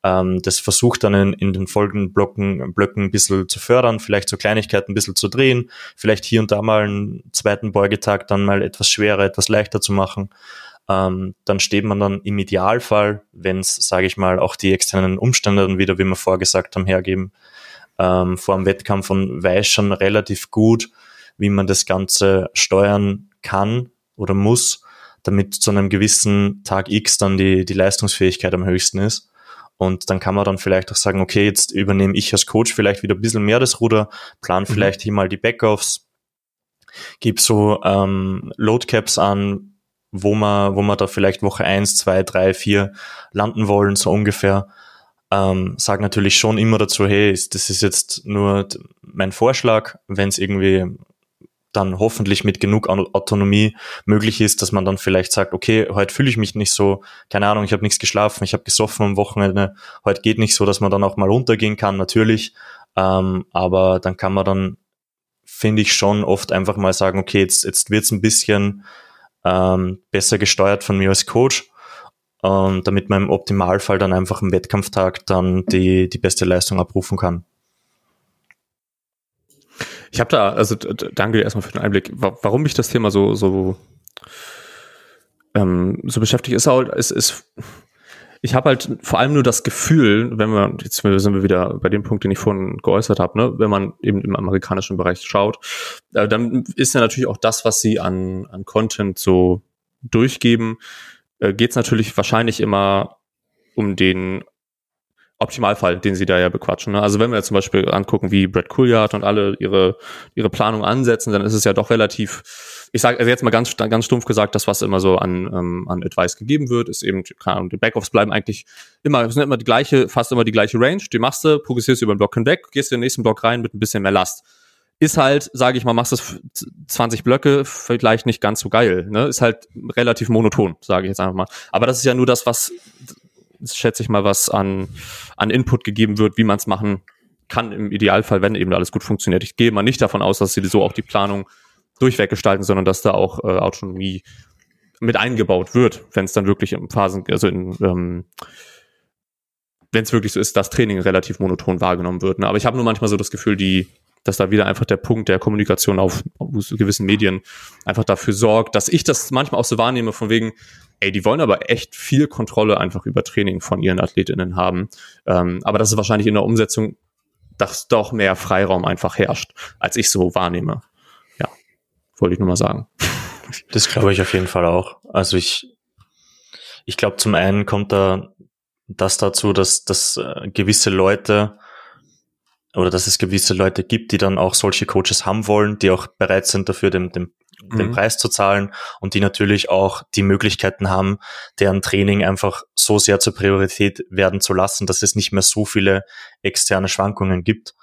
C: ähm, das versucht dann in, in den folgenden Blocken, Blöcken ein bisschen zu fördern, vielleicht so Kleinigkeiten ein bisschen zu drehen, vielleicht hier und da mal einen zweiten Beugetag dann mal etwas schwerer, etwas leichter zu machen. Ähm, dann steht man dann im Idealfall, wenn es, sage ich mal, auch die externen Umstände dann wieder, wie wir vorgesagt haben, hergeben, ähm, vor dem Wettkampf und weiß schon relativ gut, wie man das Ganze steuern kann oder muss, damit zu einem gewissen Tag X dann die, die Leistungsfähigkeit am höchsten ist. Und dann kann man dann vielleicht auch sagen, okay, jetzt übernehme ich als Coach vielleicht wieder ein bisschen mehr das Ruder, plan mhm. vielleicht hier mal die Backoffs, gib so ähm, Loadcaps an, wo man, wo man da vielleicht Woche eins, zwei, drei, vier landen wollen, so ungefähr. Ähm, sag natürlich schon immer dazu, hey, das ist jetzt nur mein Vorschlag, wenn es irgendwie dann hoffentlich mit genug Autonomie möglich ist, dass man dann vielleicht sagt, okay, heute fühle ich mich nicht so, keine Ahnung, ich habe nichts geschlafen, ich habe gesoffen am Wochenende, heute geht nicht so, dass man dann auch mal runtergehen kann, natürlich, ähm, aber dann kann man dann, finde ich schon oft einfach mal sagen, okay, jetzt, jetzt wird's ein bisschen ähm, besser gesteuert von mir als Coach, ähm, damit man im Optimalfall dann einfach im Wettkampftag dann die, die beste Leistung abrufen kann.
A: Ich habe da, also danke erstmal für den Einblick. Warum mich das Thema so, so, ähm, so beschäftigt, ist halt, ist, ist ich habe halt vor allem nur das Gefühl, wenn wir, jetzt sind wir wieder bei dem Punkt, den ich vorhin geäußert habe, ne, wenn man eben im amerikanischen Bereich schaut, äh, dann ist ja natürlich auch das, was sie an, an Content so durchgeben, äh, geht es natürlich wahrscheinlich immer um den Optimalfall, den sie da ja bequatschen. Ne? Also wenn wir zum Beispiel angucken, wie Brad Cooleyard und alle ihre, ihre Planung ansetzen, dann ist es ja doch relativ, ich sage also jetzt mal ganz, ganz stumpf gesagt, das, was immer so an, ähm, an Advice gegeben wird, ist eben, keine Ahnung, die Backoffs bleiben eigentlich immer, sind immer die gleiche, fast immer die gleiche Range, die machst du, progressierst über den Block hinweg, gehst in den nächsten Block rein mit ein bisschen mehr Last. Ist halt, sage ich mal, machst du 20 Blöcke, vielleicht nicht ganz so geil. Ne? Ist halt relativ monoton, sage ich jetzt einfach mal. Aber das ist ja nur das, was schätze ich mal, was an, an Input gegeben wird, wie man es machen kann im Idealfall, wenn eben alles gut funktioniert. Ich gehe mal nicht davon aus, dass sie so auch die Planung durchweg gestalten, sondern dass da auch äh, Autonomie mit eingebaut wird, wenn es dann wirklich in Phasen, also in ähm, wenn es wirklich so ist, dass Training relativ monoton wahrgenommen wird. Ne? Aber ich habe nur manchmal so das Gefühl, die, dass da wieder einfach der Punkt der Kommunikation auf, auf gewissen Medien einfach dafür sorgt, dass ich das manchmal auch so wahrnehme, von wegen, ey, die wollen aber echt viel Kontrolle einfach über Training von ihren AthletInnen haben. Ähm, aber das ist wahrscheinlich in der Umsetzung, dass doch mehr Freiraum einfach herrscht, als ich so wahrnehme. Ja, wollte ich nur mal sagen. <laughs>
C: Das glaube ich auf jeden Fall auch. Also ich, ich glaube, zum einen kommt da das dazu, dass, dass äh, gewisse Leute oder dass es gewisse Leute gibt, die dann auch solche Coaches haben wollen, die auch bereit sind dafür, den, den, mhm. Preis zu zahlen und die natürlich auch die Möglichkeiten haben, deren Training einfach so sehr zur Priorität werden zu lassen, dass es nicht mehr so viele externe Schwankungen gibt.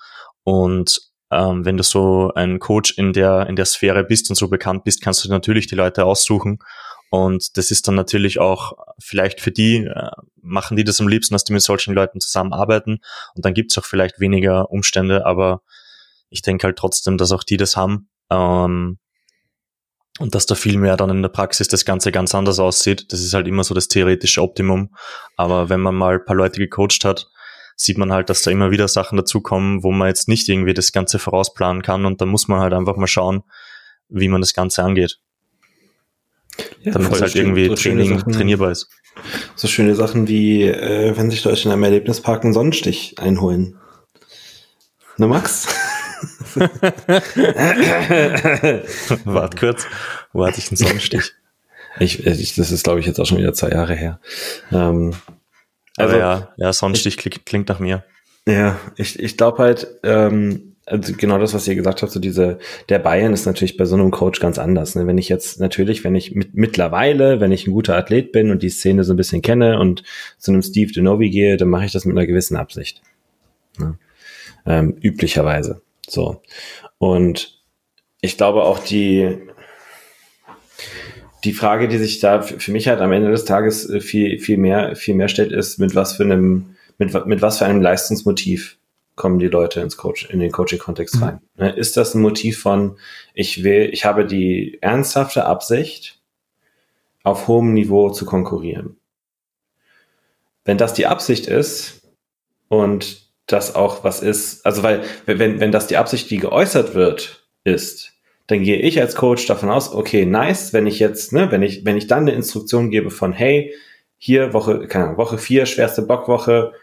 C: Und ähm, wenn du so ein Coach in der, in der Sphäre bist und so bekannt bist, kannst du natürlich die Leute aussuchen und das ist dann natürlich auch vielleicht für die, äh, machen die das am liebsten, dass die mit solchen Leuten zusammenarbeiten. Und dann gibt's auch vielleicht weniger Umstände, aber ich denke halt trotzdem, dass auch die das haben. Ähm, und dass da viel mehr dann in der Praxis das Ganze ganz anders aussieht. Das ist halt immer so das theoretische Optimum. Aber wenn man mal ein paar Leute gecoacht hat, sieht man halt, dass da immer wieder Sachen dazukommen, wo man jetzt nicht irgendwie das Ganze vorausplanen kann. Und da muss man halt einfach mal schauen, wie man das Ganze angeht. Ja, damit es halt irgendwie so Training Sachen, trainierbar ist.
B: So schöne Sachen wie, äh, wenn sich Leute in einem Erlebnispark einen Sonnenstich einholen. Ne, Max? <laughs>
C: Wart kurz, wo hatte ich einen Sonnenstich?
B: Ich, ich, das ist, glaube ich, jetzt auch schon wieder zwei Jahre her.
C: Ähm, also, ja, ja, Sonnenstich klingt, klingt nach mir.
B: Ja, ich, ich glaube halt, ähm, also genau das, was ihr gesagt habt, so diese, der Bayern ist natürlich bei so einem Coach ganz anders. Ne? Wenn ich jetzt natürlich, wenn ich mit, mittlerweile, wenn ich ein guter Athlet bin und die Szene so ein bisschen kenne und zu einem Steve Denovi gehe, dann mache ich das mit einer gewissen Absicht. Ne? Ähm, üblicherweise. So. Und ich glaube auch die, die Frage, die sich da für mich halt am Ende des Tages äh, viel, viel mehr, viel mehr stellt, ist, mit was für einem, mit, mit was für einem Leistungsmotiv kommen die Leute ins Coach, in den Coaching-Kontext mhm. rein? Ne, ist das ein Motiv von, ich will, ich habe die ernsthafte Absicht, auf hohem Niveau zu konkurrieren? Wenn das die Absicht ist und das auch was ist, also weil, wenn, wenn das die Absicht, die geäußert wird, ist, dann gehe ich als Coach davon aus, okay, nice, wenn ich jetzt, ne, wenn ich, wenn ich dann eine Instruktion gebe von, hey, hier Woche, keine Ahnung, Woche vier, schwerste Bockwoche,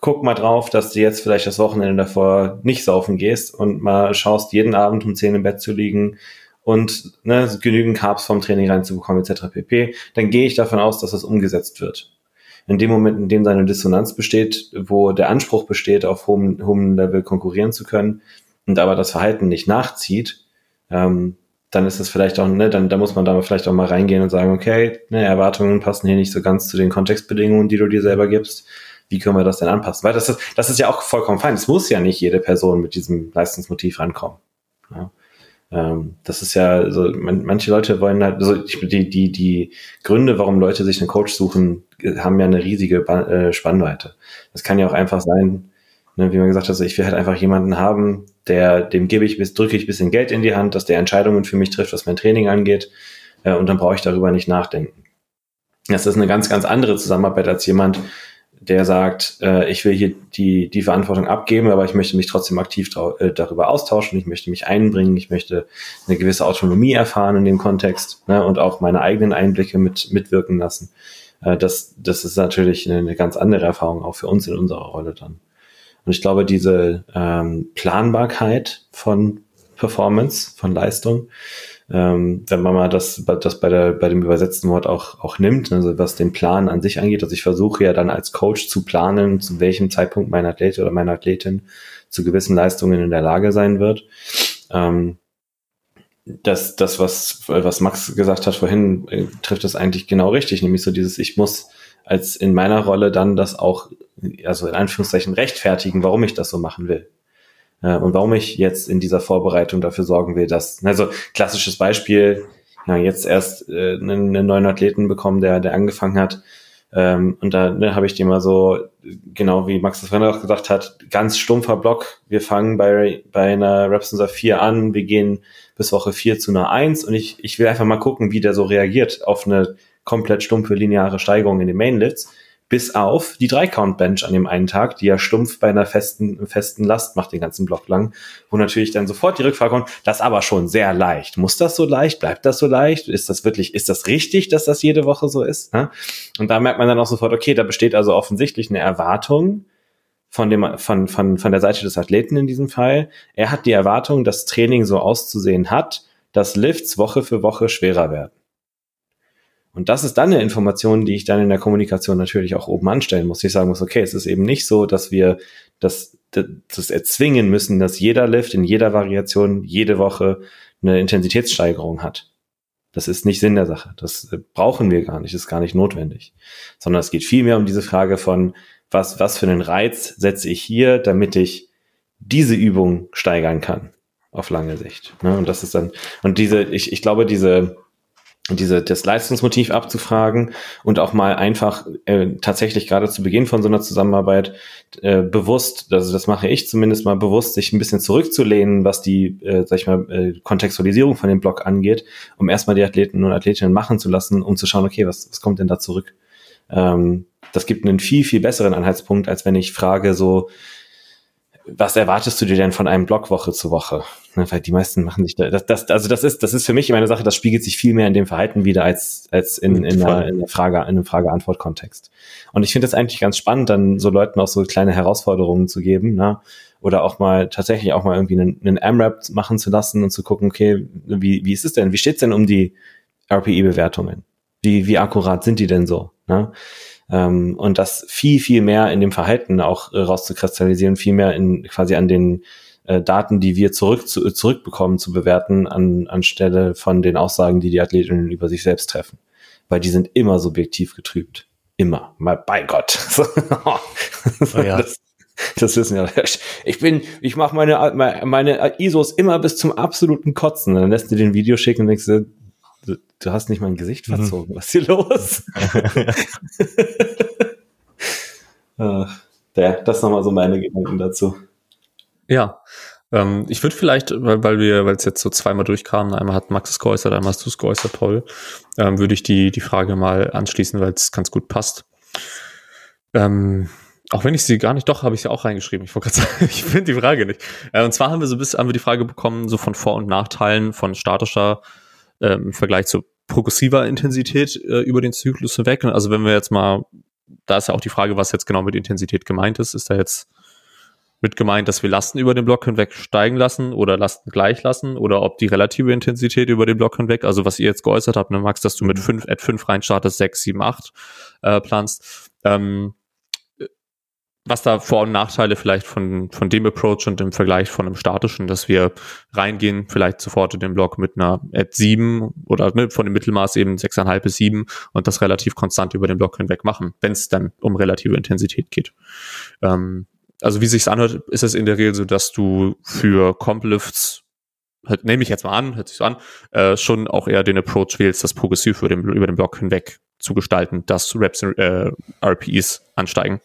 B: guck mal drauf, dass du jetzt vielleicht das Wochenende davor nicht saufen gehst und mal schaust, jeden Abend um 10 im Bett zu liegen und ne, genügend Carbs vom Training reinzubekommen etc. pp. Dann gehe ich davon aus, dass das umgesetzt wird. In dem Moment, in dem seine Dissonanz besteht, wo der Anspruch besteht, auf hohem, hohem Level konkurrieren zu können und aber das Verhalten nicht nachzieht, ähm, dann ist es vielleicht auch, ne, dann da muss man da vielleicht auch mal reingehen und sagen, okay, ne, Erwartungen passen hier nicht so ganz zu den Kontextbedingungen, die du dir selber gibst wie können wir das denn anpassen? Weil das ist, das ist ja auch vollkommen fein. Es muss ja nicht jede Person mit diesem Leistungsmotiv rankommen. Ja. Ähm, das ist ja, also man, manche Leute wollen halt, also die, die, die Gründe, warum Leute sich einen Coach suchen, haben ja eine riesige äh, Spannweite. Das kann ja auch einfach sein, ne, wie man gesagt hat, also ich will halt einfach jemanden haben, der, dem gebe ich, bis, drücke ich bisschen Geld in die Hand, dass der Entscheidungen für mich trifft, was mein Training angeht, äh, und dann brauche ich darüber nicht nachdenken. Das ist eine ganz, ganz andere Zusammenarbeit als jemand, der sagt, äh, ich will hier die, die Verantwortung abgeben, aber ich möchte mich trotzdem aktiv äh, darüber austauschen, ich möchte mich einbringen, ich möchte eine gewisse Autonomie erfahren in dem Kontext ne, und auch meine eigenen Einblicke mit, mitwirken lassen. Äh, das, das ist natürlich eine, eine ganz andere Erfahrung auch für uns in unserer Rolle dann. Und ich glaube, diese ähm, Planbarkeit von Performance, von Leistung, ähm, wenn man mal das, das bei, der, bei dem übersetzten Wort auch, auch nimmt, also was den Plan an sich angeht. Also ich versuche ja dann als Coach zu planen, zu welchem Zeitpunkt mein Athlet oder meine Athletin zu gewissen Leistungen in der Lage sein wird. Ähm, das, das was, was Max gesagt hat vorhin, äh, trifft das eigentlich genau richtig, nämlich so dieses, ich muss als in meiner Rolle dann das auch, also in Anführungszeichen rechtfertigen, warum ich das so machen will. Äh, und warum ich jetzt in dieser Vorbereitung dafür sorgen will, dass, also klassisches Beispiel, ja, jetzt erst äh, einen, einen neuen Athleten bekommen, der, der angefangen hat Ähm, und da ne, habe ich die mal so, genau wie Max das vorhin auch gesagt hat, ganz stumpfer Block. Wir fangen bei, bei einer Repsonsa 4 an, wir gehen bis Woche 4 zu einer 1 und ich, ich will einfach mal gucken, wie der so reagiert auf eine komplett stumpfe lineare Steigerung in den Mainlifts bis auf die Drei-Count-Bench an dem einen Tag, die ja stumpf bei einer festen, festen Last macht den ganzen Block lang, wo natürlich dann sofort die Rückfrage kommt, das aber schon sehr leicht. Muss das so leicht? Bleibt das so leicht? Ist das wirklich, ist das richtig, dass das jede Woche so ist? Ne? Und da merkt man dann auch sofort, okay, da besteht also offensichtlich eine Erwartung von dem, von, von, von der Seite des Athleten in diesem Fall. Er hat die Erwartung, dass Training so auszusehen hat, dass Lifts Woche für Woche schwerer werden. Und das ist dann eine Information, die ich dann in der Kommunikation natürlich auch oben anstellen muss. Ich sagen muss, okay, es ist eben nicht so, dass wir das, das erzwingen müssen, dass jeder Lift in jeder Variation jede Woche eine Intensitätssteigerung hat. Das ist nicht Sinn der Sache. Das brauchen wir gar nicht, ist gar nicht notwendig. Sondern es geht vielmehr um diese Frage von, was, was für einen Reiz setze ich hier, damit ich diese Übung steigern kann auf lange Sicht. Ne? Und das ist dann, und diese, ich, ich glaube, diese, diese, das Leistungsmotiv abzufragen und auch mal einfach äh, tatsächlich gerade zu Beginn von so einer Zusammenarbeit äh, bewusst, also das mache ich zumindest mal bewusst, sich ein bisschen zurückzulehnen, was die, äh, sag ich mal, äh, Kontextualisierung von dem Blog angeht, um erstmal die Athleten und Athletinnen machen zu lassen, um zu schauen, okay, was, was kommt denn da zurück? Ähm, das gibt einen viel, viel besseren Anhaltspunkt, als wenn ich frage so, was erwartest du dir denn von einem Blog Woche zu Woche? Ne, weil die meisten machen sich da, das, das, also das ist, das ist für mich immer eine Sache, das spiegelt sich viel mehr in dem Verhalten wieder als, als in, in, einer, in einer Frage, in einem Frage-Antwort-Kontext. Und ich finde es eigentlich ganz spannend, dann so Leuten auch so kleine Herausforderungen zu geben, ne? Oder auch mal tatsächlich auch mal irgendwie einen, einen AMRAP machen zu lassen und zu gucken, okay, wie, wie ist es denn? Wie steht's denn um die RPI-Bewertungen? Wie, wie akkurat sind die denn so? Ne? Ähm, und das viel, viel mehr in dem Verhalten auch äh, rauszukristallisieren, viel mehr in quasi an den äh, Daten, die wir zurück zu, zurückbekommen, zu bewerten, an, anstelle von den Aussagen, die die Athletinnen über sich selbst treffen. Weil die sind immer subjektiv getrübt. Immer. Mal bei Gott. <laughs> oh ja. das, das wissen wir. Ich bin, ich mache meine, meine ISOs immer bis zum absoluten Kotzen. Dann lässt du den Video schicken und denkst du, du, du hast nicht mal ein Gesicht mhm. verzogen. Mhm. Was ist hier los? <laughs> <laughs> Ja, das nochmal so meine Gedanken dazu.
A: Ja, ähm, ich würde vielleicht, weil, weil wir, weil es jetzt so zweimal durchkam, einmal hat Max es geäußert, einmal hast du es geäußert, Paul, ähm, würde ich die, die Frage mal anschließen, weil es ganz gut passt. Ähm, auch wenn ich sie gar nicht, doch, habe ich sie auch reingeschrieben. Ich wollte gerade sagen, <laughs> ich finde die Frage nicht. Äh, und zwar haben wir so bis, haben wir die Frage bekommen, so von Vor- und Nachteilen von statischer ähm, im Vergleich zu progressiver Intensität äh, über den Zyklus hinweg. Also wenn wir jetzt mal, da ist ja auch die Frage, was jetzt genau mit Intensität gemeint ist. Ist da jetzt mit gemeint, dass wir Lasten über den Block hinweg steigen lassen oder Lasten gleich lassen oder ob die relative Intensität über den Block hinweg, also was ihr jetzt geäußert habt, ne, Max, dass du mit 5, at 5 reinstartest, 6, 7, 8 äh, planst. Ähm, was da Vor- und Nachteile vielleicht von, von dem Approach und im Vergleich von einem statischen, dass wir reingehen, vielleicht sofort in den Block mit einer at 7 oder ne, von dem Mittelmaß eben 6,5 bis 7 und das relativ konstant über den Block hinweg machen, wenn es dann um relative Intensität geht. Ähm, also wie sich's anhört, ist es in der Regel so, dass du für Complifts halt, nehme ich jetzt mal an, hört sich so an, äh, schon auch eher den Approach wählst, das progressiv über den, über den Block hinweg zu gestalten, dass Reps äh, RPEs ansteigen.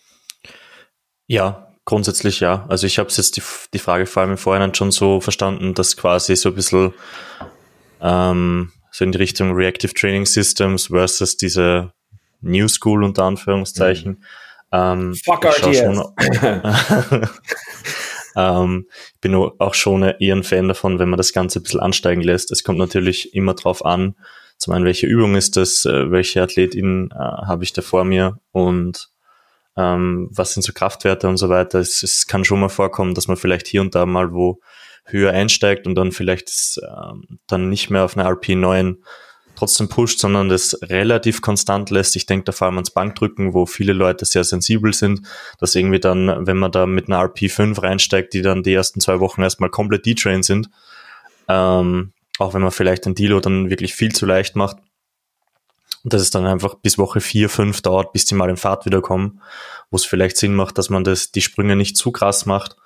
C: Ja, grundsätzlich ja. Also ich habe jetzt die, die Frage vor allem im Vorhinein schon so verstanden, dass quasi so ein bisschen ähm, so in die Richtung Reactive Training Systems versus diese New School unter Anführungszeichen. Mhm. Ähm,
B: Fuck RTS.
C: Schon, <laughs> ähm, bin auch schon eher ein Fan davon, wenn man das Ganze ein bisschen ansteigen lässt. Es kommt natürlich immer drauf an, zum einen, welche Übung ist das, äh, welche Athletin äh, habe ich da vor mir und ähm, was sind so Kraftwerte und so weiter. Es, es kann schon mal vorkommen, dass man vielleicht hier und da mal wo höher einsteigt und dann vielleicht ähm, dann nicht mehr auf eine RP9 trotzdem pusht, sondern das relativ konstant lässt. Ich denke da vor allem ans Bankdrücken, wo viele Leute sehr sensibel sind, dass irgendwie dann, wenn man da mit einer RP5 reinsteigt, die dann die ersten zwei Wochen erstmal komplett detrained sind, ähm, auch wenn man vielleicht ein Dilo dann wirklich viel zu leicht macht, dass es dann einfach bis Woche vier, fünf dauert, bis die mal in Fahrt wiederkommen, wo es vielleicht Sinn macht, dass man das, die Sprünge nicht zu krass macht.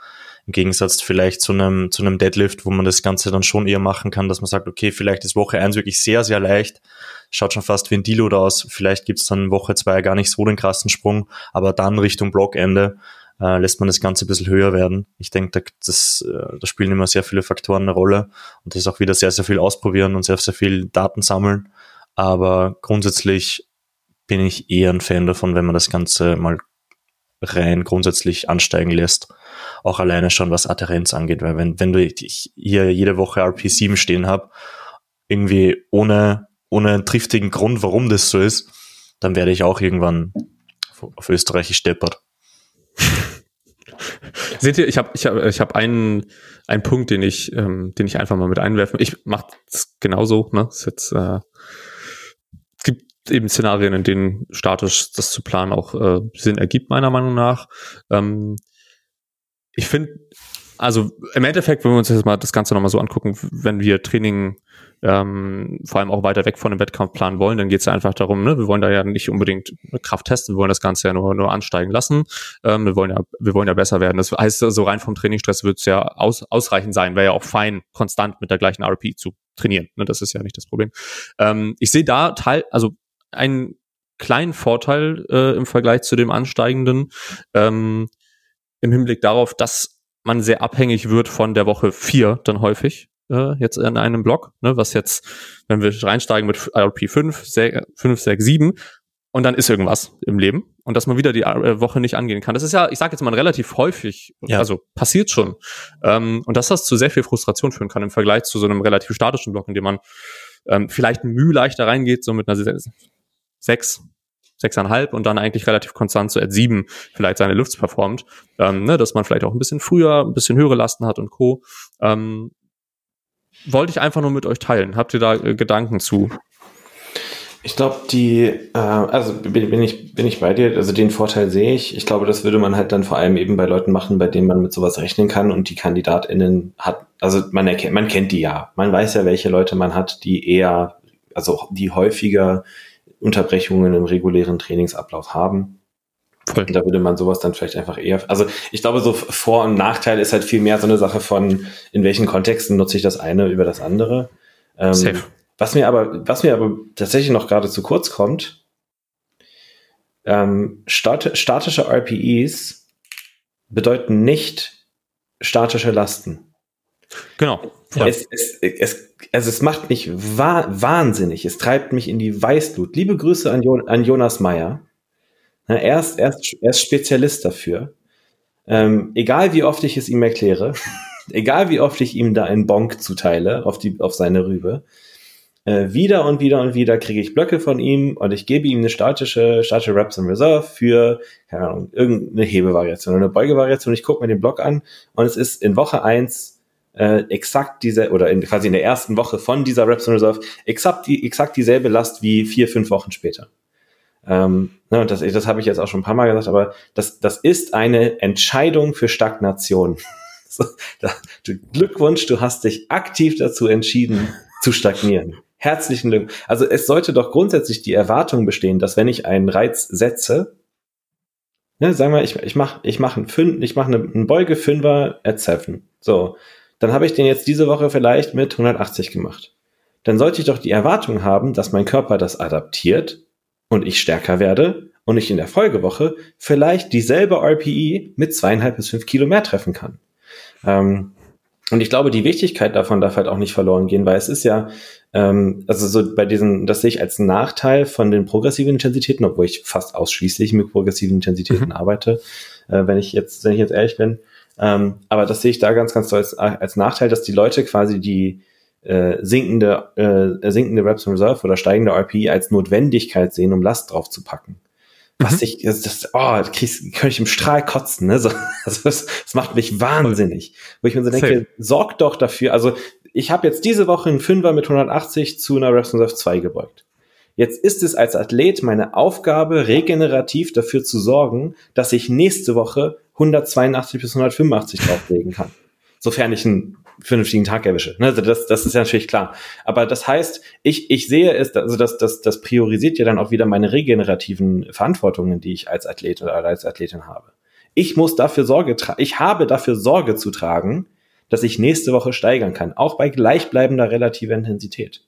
C: Im Gegensatz vielleicht zu einem, zu einem Deadlift, wo man das Ganze dann schon eher machen kann, dass man sagt, okay, vielleicht ist Woche eins wirklich sehr, sehr leicht, schaut schon fast wie ein Deload aus. Vielleicht gibt's dann Woche zwei gar nicht so den krassen Sprung, aber dann Richtung Blockende äh, lässt man das Ganze ein bisschen höher werden. Ich denke, da, das, äh, da spielen immer sehr viele Faktoren eine Rolle und das ist auch wieder sehr, sehr viel ausprobieren und sehr, sehr viel Daten sammeln. Aber grundsätzlich bin ich eher ein Fan davon, wenn man das Ganze mal rein grundsätzlich ansteigen lässt. Auch alleine schon, was Adherenz angeht, weil wenn, wenn du hier jede Woche RP7 stehen hab, irgendwie ohne, ohne einen triftigen Grund, warum das so ist, dann werde ich auch irgendwann auf Österreichisch steppert. <laughs>
A: Seht ihr, ich habe ich hab, ich hab einen, einen Punkt, den ich, ähm, den ich einfach mal mit einwerfen. Ich mache es genauso. Ne? Ist jetzt, äh, es gibt eben Szenarien, in denen statisch das zu planen auch äh, Sinn ergibt, meiner Meinung nach. Ähm, ich finde, also im Endeffekt, wenn wir uns jetzt mal das Ganze nochmal so angucken, wenn wir Training ähm, vor allem auch weiter weg von dem Wettkampf planen wollen, dann geht es ja einfach darum, ne, wir wollen da ja nicht unbedingt Kraft testen, wir wollen das Ganze ja nur, nur ansteigen lassen. Ähm, wir wollen ja, wir wollen ja besser werden. Das heißt, so rein vom Trainingsstress wird es ja aus, ausreichend sein, wäre ja auch fein, konstant mit der gleichen RP zu trainieren. Ne, das ist ja nicht das Problem. Ähm, ich sehe da Teil, also einen kleinen Vorteil äh, im Vergleich zu dem ansteigenden, ähm, im Hinblick darauf, dass man sehr abhängig wird von der Woche vier dann häufig äh, jetzt in einem Block, ne, was jetzt, wenn wir reinsteigen mit RP 5, 5, 6, 7 und dann ist irgendwas im Leben und dass man wieder die äh, Woche nicht angehen kann. Das ist ja, ich sage jetzt mal relativ häufig, ja. also passiert schon. Ähm, und dass das zu sehr viel Frustration führen kann im Vergleich zu so einem relativ statischen Block, in dem man ähm, vielleicht Mühe leichter reingeht, so mit einer 6, sechseinhalb und dann eigentlich relativ konstant so at sieben vielleicht seine Lufts performt, ähm, ne, dass man vielleicht auch ein bisschen früher, ein bisschen höhere Lasten hat und Co. Ähm, wollte ich einfach nur mit euch teilen. Habt ihr da äh, Gedanken zu?
B: Ich glaube, die, äh, also bin, bin, ich, bin ich bei dir, also den Vorteil sehe ich. Ich glaube, das würde man halt dann vor allem eben bei Leuten machen, bei denen man mit sowas rechnen kann und die KandidatInnen hat, also man erkennt, man kennt die ja. Man weiß ja, welche Leute man hat, die eher, also die häufiger Unterbrechungen im regulären Trainingsablauf haben. Voll. Da würde man sowas dann vielleicht einfach eher, also ich glaube, so Vor- und Nachteil ist halt viel mehr so eine Sache von, in welchen Kontexten nutze ich das eine über das andere. Ähm, Safe. Was mir aber, was mir aber tatsächlich noch gerade zu kurz kommt, ähm, stat statische RPEs bedeuten nicht statische Lasten.
A: Genau.
B: Es, es, es, also es macht mich wa wahnsinnig. Es treibt mich in die Weißblut. Liebe Grüße an, jo an Jonas Meyer. Er ist, er ist, er ist Spezialist dafür. Ähm, egal wie oft ich es ihm erkläre, <laughs> egal wie oft ich ihm da einen Bonk zuteile auf, die, auf seine Rübe, äh, wieder und wieder und wieder kriege ich Blöcke von ihm und ich gebe ihm eine statische, statische Reps in Reserve für, keine Ahnung, irgendeine Hebevariation oder eine Beugevariation. Ich gucke mir den Block an und es ist in Woche eins äh, exakt diese, oder in, quasi in der ersten Woche von dieser Reps in Reserve, exakt, die, exakt dieselbe Last wie vier, fünf Wochen später. Ähm, ne, und das, das habe ich jetzt auch schon ein paar Mal gesagt, aber das, das ist eine Entscheidung für Stagnation. <laughs> so, da, du, Glückwunsch, du hast dich aktiv dazu entschieden, zu stagnieren. Herzlichen Glückwunsch. Also es sollte doch grundsätzlich die Erwartung bestehen, dass wenn ich einen Reiz setze, ne, sagen wir, ich, ich mache ich mach einen, ich mach eine, einen Beuge Fünfer at 7. So, dann habe ich den jetzt diese Woche vielleicht mit 180 gemacht. Dann sollte ich doch die Erwartung haben, dass mein Körper das adaptiert und ich stärker werde und ich in der Folgewoche vielleicht dieselbe RPE mit zweieinhalb bis fünf Kilo mehr treffen kann. Ähm, und ich glaube, die Wichtigkeit davon darf halt auch nicht verloren gehen, weil es ist ja, ähm, also so bei diesen, das sehe ich als Nachteil von den progressiven Intensitäten, obwohl ich fast ausschließlich mit progressiven Intensitäten mhm. arbeite, äh, wenn ich jetzt, wenn ich jetzt ehrlich bin. Ähm, aber das sehe ich da ganz, ganz so als, als Nachteil, dass die Leute quasi die, äh, sinkende, äh, sinkende Reps in Reserve oder steigende RP als Notwendigkeit sehen, um Last drauf zu packen. Was mhm. ich, das, das, oh, das könnte ich im Strahl kotzen, ne? So, <laughs> also das, das macht mich wahnsinnig. Wo ich mir so denke, Safe. sorg doch dafür, also ich habe jetzt diese Woche einen Fünfer mit 180 zu einer Reps in Reserve 2 gebeugt. Jetzt ist es als Athlet meine Aufgabe, regenerativ dafür zu sorgen, dass ich nächste Woche 182 bis 185 drauflegen kann. Sofern ich einen vernünftigen Tag erwische. Ne? Also das, das ist ja natürlich klar. Aber das heißt, ich, ich sehe es, also das, das, das priorisiert ja dann auch wieder meine regenerativen Verantwortungen, die ich als Athlet oder als Athletin habe. Ich muss dafür Sorge tragen, ich habe dafür Sorge zu tragen, dass ich nächste Woche steigern kann, auch bei gleichbleibender relativer Intensität.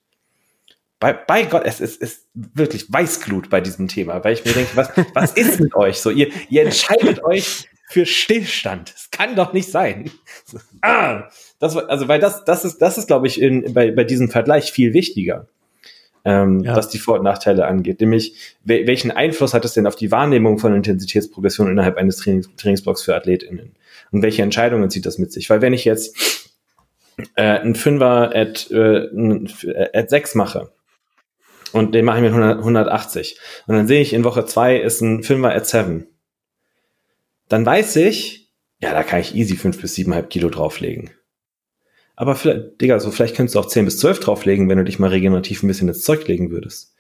B: bei, bei Gott, es ist, ist wirklich Weißglut bei diesem Thema, weil ich mir denke, was, was ist mit euch? So, ihr, ihr entscheidet euch für Stillstand. Es kann doch nicht sein. <laughs> Ah, das, also, weil das, das ist, das ist, glaube ich, in, bei, bei diesem Vergleich viel wichtiger ähm, ja. was die Vor- und Nachteile angeht. Nämlich, welchen Einfluss hat es denn auf die Wahrnehmung von Intensitätsprogression innerhalb eines Trainings Trainingsblocks für AthletInnen? Und welche Entscheidungen zieht das mit sich? Weil wenn ich jetzt äh, einen Fünfer at, äh, at 6 mache und den mache ich mit 100, 180 und dann sehe ich in Woche 2 ist ein Fünfer at 7, dann weiß ich, ja, da kann ich easy 5 bis 7,5 Kilo drauflegen. Aber vielleicht, Digga, so vielleicht könntest du auch 10 bis 12 drauflegen, wenn du dich mal regenerativ ein bisschen ins Zeug legen würdest.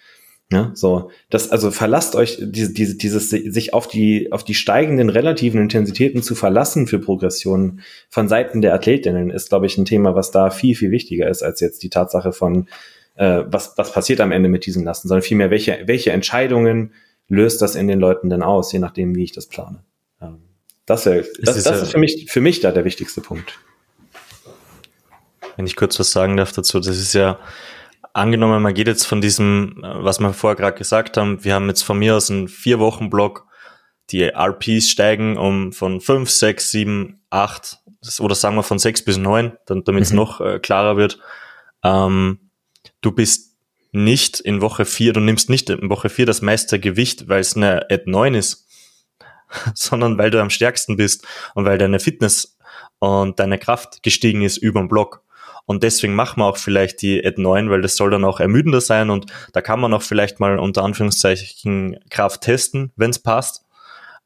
B: Ja, so, das, also verlasst euch diese, diese, dieses, sich auf die, auf die steigenden relativen Intensitäten zu verlassen für Progressionen von Seiten der Athletinnen ist, glaube ich, ein Thema, was da viel, viel wichtiger ist, als jetzt die Tatsache von, äh, was, was passiert am Ende mit diesen Lasten, sondern vielmehr, welche, welche Entscheidungen löst das in den Leuten denn aus, je nachdem, wie ich das plane. Das, das, ist, das ist für mich, für mich da der wichtigste Punkt
C: wenn ich kurz was sagen darf dazu, das ist ja angenommen, man geht jetzt von diesem, was wir vorher gerade gesagt haben, wir haben jetzt von mir aus einen vier Wochen Block, die RPs steigen um von fünf, sechs, sieben, acht oder sagen wir von sechs bis neun, damit es mhm. noch äh, klarer wird. Ähm, du bist nicht in Woche vier, du nimmst nicht in Woche vier das meiste Gewicht, weil es eine Ad 9 ist, <laughs> sondern weil du am stärksten bist und weil deine Fitness und deine Kraft gestiegen ist über den Block. Und deswegen machen wir auch vielleicht die Ad 9, weil das soll dann auch ermüdender sein und da kann man auch vielleicht mal unter Anführungszeichen Kraft testen, wenn es passt.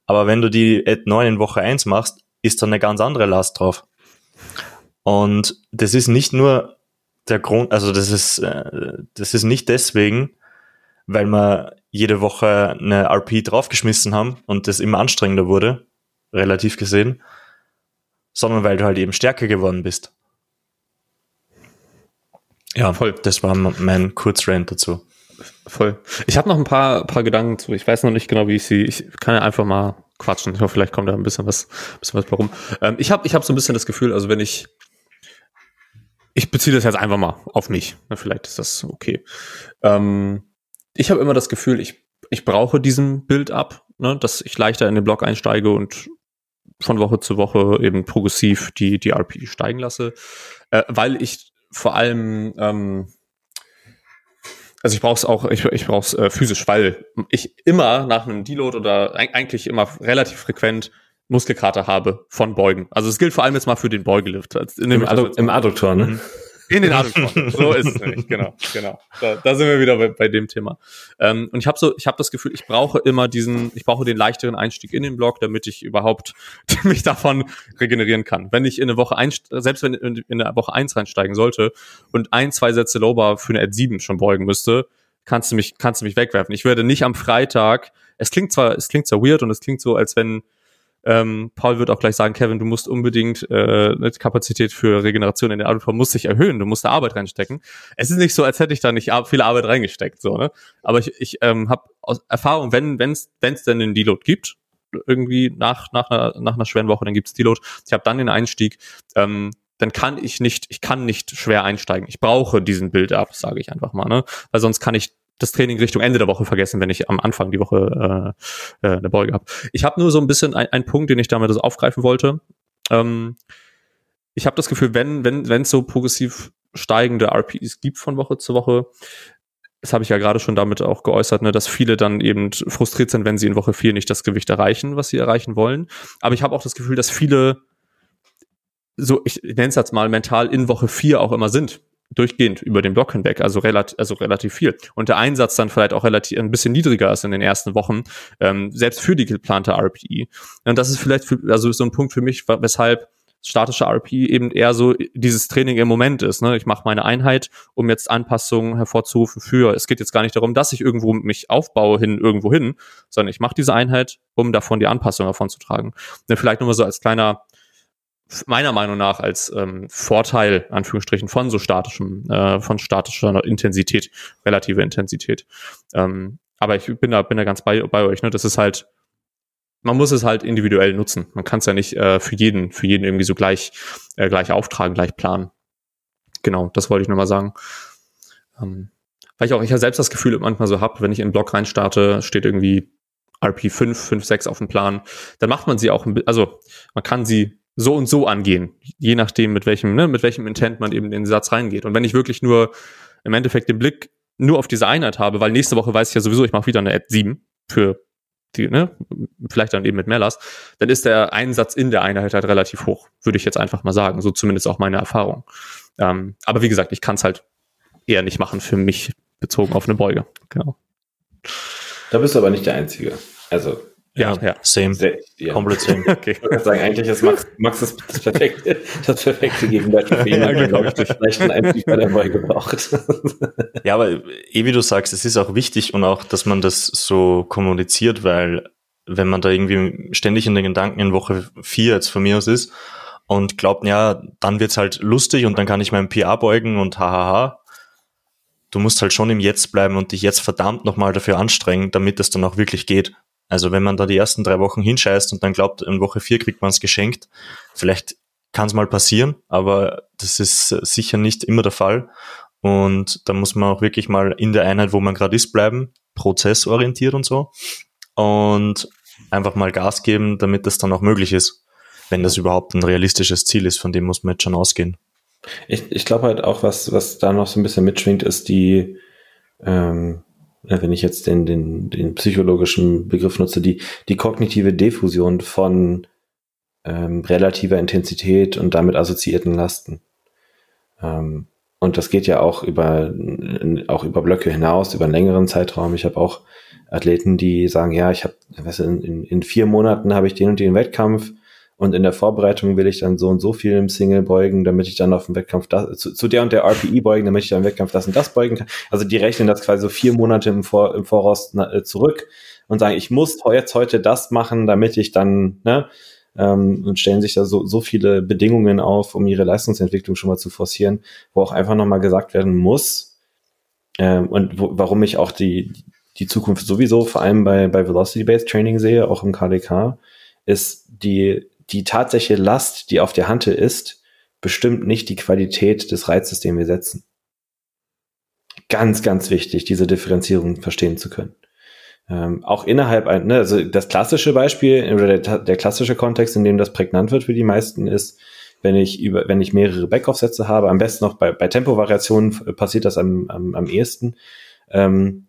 C: Aber wenn du die Ad 9 in Woche 1 machst, ist da eine ganz andere Last drauf. Und das ist nicht nur der Grund, also das ist, äh, das ist nicht deswegen, weil wir jede Woche eine RP draufgeschmissen haben und das immer anstrengender wurde, relativ gesehen, sondern weil du halt eben stärker geworden bist. Ja, voll. Das war mein Kurzrand dazu.
A: Voll. Ich habe noch ein paar, paar Gedanken zu. Ich weiß noch nicht genau, wie ich sie. Ich kann ja einfach mal quatschen. Ich hoffe, vielleicht kommt da ein bisschen was, bisschen was warum. Ähm, ich habe ich hab so ein bisschen das Gefühl, also wenn ich. Ich beziehe das jetzt einfach mal auf mich. Na, vielleicht ist das okay. Ähm, ich habe immer das Gefühl, ich, ich brauche diesen Bild ab, ne, dass ich leichter in den Blog einsteige und von Woche zu Woche eben progressiv die, die RP steigen lasse, äh, weil ich vor allem, ähm, also ich brauche es auch, ich, ich brauche es äh, physisch, weil ich immer nach einem Deload oder eigentlich immer relativ frequent Muskelkater habe von Beugen. Also es gilt vor allem jetzt mal für den Beugelift.
B: Im, Addu Im Adduktor, ne?
A: In den Adduktoren. <laughs> so ist es nämlich, genau, genau. Da, da sind wir wieder bei, bei dem Thema. Ähm, und ich habe so, ich habe das Gefühl, ich brauche immer diesen, ich brauche den leichteren Einstieg in den Blog, damit ich überhaupt <laughs> mich davon regenerieren kann. Wenn ich in eine Woche eins, selbst wenn in, in eine Woche eins reinsteigen sollte und ein, zwei Sätze Lowbar für eine Ad 7 schon beugen müsste, kannst du mich, kannst du mich wegwerfen. Ich werde nicht am Freitag, es klingt zwar, es klingt zwar weird und es klingt so, als wenn ähm, Paul wird auch gleich sagen, Kevin, du musst unbedingt äh, eine Kapazität für Regeneration in der Audioform muss sich erhöhen, du musst da Arbeit reinstecken. Es ist nicht so, als hätte ich da nicht viel Arbeit reingesteckt, so, ne? Aber ich, ich ähm, habe aus Erfahrung, wenn es wenn's denn den Deload gibt, irgendwie nach, nach, einer, nach einer schweren Woche, dann gibt's Deload. Ich habe dann den Einstieg, ähm, dann kann ich nicht, ich kann nicht schwer einsteigen. Ich brauche diesen Build-up, sage ich einfach mal, ne? Weil sonst kann ich das Training Richtung Ende der Woche vergessen, wenn ich am Anfang die Woche äh, äh, eine Beuge habe. Ich habe nur so ein bisschen ein, ein Punkt, den ich damit aufgreifen wollte. Ähm, ich habe das Gefühl, wenn wenn wenn so progressiv steigende RPEs gibt von Woche zu Woche, das habe ich ja gerade schon damit auch geäußert, ne, dass viele dann eben frustriert sind, wenn sie in Woche 4 nicht das Gewicht erreichen, was sie erreichen wollen. Aber ich habe auch das Gefühl, dass viele so, ich nenne es jetzt mal mental in Woche 4 auch immer sind durchgehend über den Block hinweg, also relativ, also relativ viel. Und der Einsatz dann vielleicht auch relativ ein bisschen niedriger ist in den ersten Wochen, ähm, selbst für die geplante RPE. Und das ist vielleicht für, also so ein Punkt für mich, weshalb statische RP eben eher so dieses Training im Moment ist. Ne? Ich mache meine Einheit, um jetzt Anpassungen hervorzurufen für. Es geht jetzt gar nicht darum, dass ich irgendwo mich aufbaue hin irgendwo hin, sondern ich mache diese Einheit, um davon die Anpassung hervorzutragen. Und vielleicht nochmal so als kleiner meiner Meinung nach als ähm, Vorteil, Anführungsstrichen, von so statischem, äh, von statischer Intensität, relative Intensität. Ähm, aber ich bin da, bin da ganz bei, bei euch, ne? Das ist halt, man muss es halt individuell nutzen. Man kann es ja nicht äh, für jeden, für jeden irgendwie so gleich, äh, gleich auftragen, gleich planen. Genau, das wollte ich nochmal sagen. Ähm, weil ich auch ich ja selbst das Gefühl manchmal so habe, wenn ich in den Block reinstarte, steht irgendwie RP 5, 5, 6 auf dem Plan, dann macht man sie auch, also man kann sie so und so angehen, je nachdem, mit welchem, ne, mit welchem Intent man eben in den Satz reingeht. Und wenn ich wirklich nur im Endeffekt den Blick nur auf diese Einheit habe, weil nächste Woche weiß ich ja sowieso, ich mache wieder eine Ad 7 für die, ne, vielleicht dann eben mit mehr Last, dann ist der Einsatz in der Einheit halt relativ hoch, würde ich jetzt einfach mal sagen. So zumindest auch meine Erfahrung. Ähm, aber wie gesagt, ich kann es halt eher nicht machen für mich bezogen auf eine Beuge. Genau.
B: Da bist du aber nicht der Einzige. Also
C: ja, ja, same. Sehr, ja.
B: Komplett same. okay. <laughs> Ich würde sagen, eigentlich ist Max, Max das, das perfekte, das perfekte Gegenbeispiel für <laughs> ihn, ja, glaube ich, vielleicht einen Einstieg bei der Beuge gebraucht.
C: ja, aber eh wie du sagst, es ist auch wichtig und auch, dass man das so kommuniziert, weil wenn man da irgendwie ständig in den Gedanken in Woche vier jetzt von mir aus ist und glaubt, ja, dann wird's halt lustig und dann kann ich meinen PA beugen und hahaha. Du musst halt schon im Jetzt bleiben und dich jetzt verdammt nochmal dafür anstrengen, damit es dann auch wirklich geht. Also wenn man da die ersten drei Wochen hinscheißt und dann glaubt, in Woche vier kriegt man es geschenkt, vielleicht kann es mal passieren, aber das ist sicher nicht immer der Fall. Und da muss man auch wirklich mal in der Einheit, wo man gerade ist, bleiben, prozessorientiert und so. Und einfach mal Gas geben, damit das dann auch möglich ist wenn das überhaupt ein realistisches Ziel ist, von dem muss man jetzt schon ausgehen.
B: Ich, ich glaube halt auch, was, was da noch so ein bisschen mitschwingt, ist die, ähm, wenn ich jetzt den, den, den psychologischen Begriff nutze, die, die kognitive Diffusion von ähm, relativer Intensität und damit assoziierten Lasten. Ähm, und das geht ja auch über, auch über Blöcke hinaus, über einen längeren Zeitraum. Ich habe auch Athleten, die sagen, ja, ich habe, in, in vier Monaten habe ich den und den Wettkampf und in der Vorbereitung will ich dann so und so viel im Single beugen, damit ich dann auf dem Wettkampf das, zu, zu der und der RPE beugen, damit ich dann im Wettkampf das und das beugen kann. Also die rechnen das quasi so vier Monate im, Vor, im Voraus na, äh, zurück und sagen, ich muss jetzt heute das machen, damit ich dann, ne, ähm, und stellen sich da so, so viele Bedingungen auf, um ihre Leistungsentwicklung schon mal zu forcieren, wo auch einfach nochmal gesagt werden muss, ähm, und wo, warum ich auch die, die Zukunft sowieso vor allem bei, bei Velocity-Based Training sehe, auch im KDK, ist die die tatsächliche Last, die auf der Hand ist, bestimmt nicht die Qualität des Reizes, den wir setzen. Ganz, ganz wichtig, diese Differenzierung verstehen zu können. Ähm, auch innerhalb ein, ne, also das klassische Beispiel oder der, der, klassische Kontext, in dem das prägnant wird für die meisten, ist, wenn ich über, wenn ich mehrere Backoff-Sätze habe, am besten noch bei, bei Tempovariationen passiert das am, am, am ehesten. Ähm,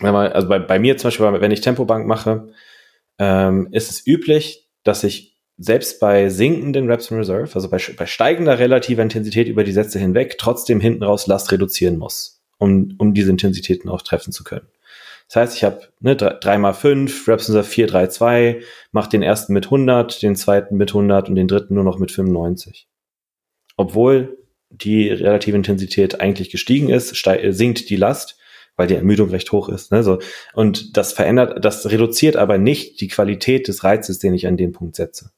B: also bei, bei mir zum Beispiel, wenn ich Tempobank mache, ähm, ist es üblich, dass ich selbst bei sinkenden Reps in Reserve, also bei, bei steigender relativer Intensität über die Sätze hinweg, trotzdem hinten raus Last reduzieren muss, um, um diese Intensitäten auch treffen zu können. Das heißt, ich habe ne, 3 mal 5, Reps in Reserve 4, 3, 2, mache den ersten mit 100, den zweiten mit 100 und den dritten nur noch mit 95. Obwohl die relative Intensität eigentlich gestiegen ist, sinkt die Last, weil die Ermüdung recht hoch ist. Ne? So. Und das verändert, das reduziert aber nicht die Qualität des Reizes, den ich an dem Punkt setze.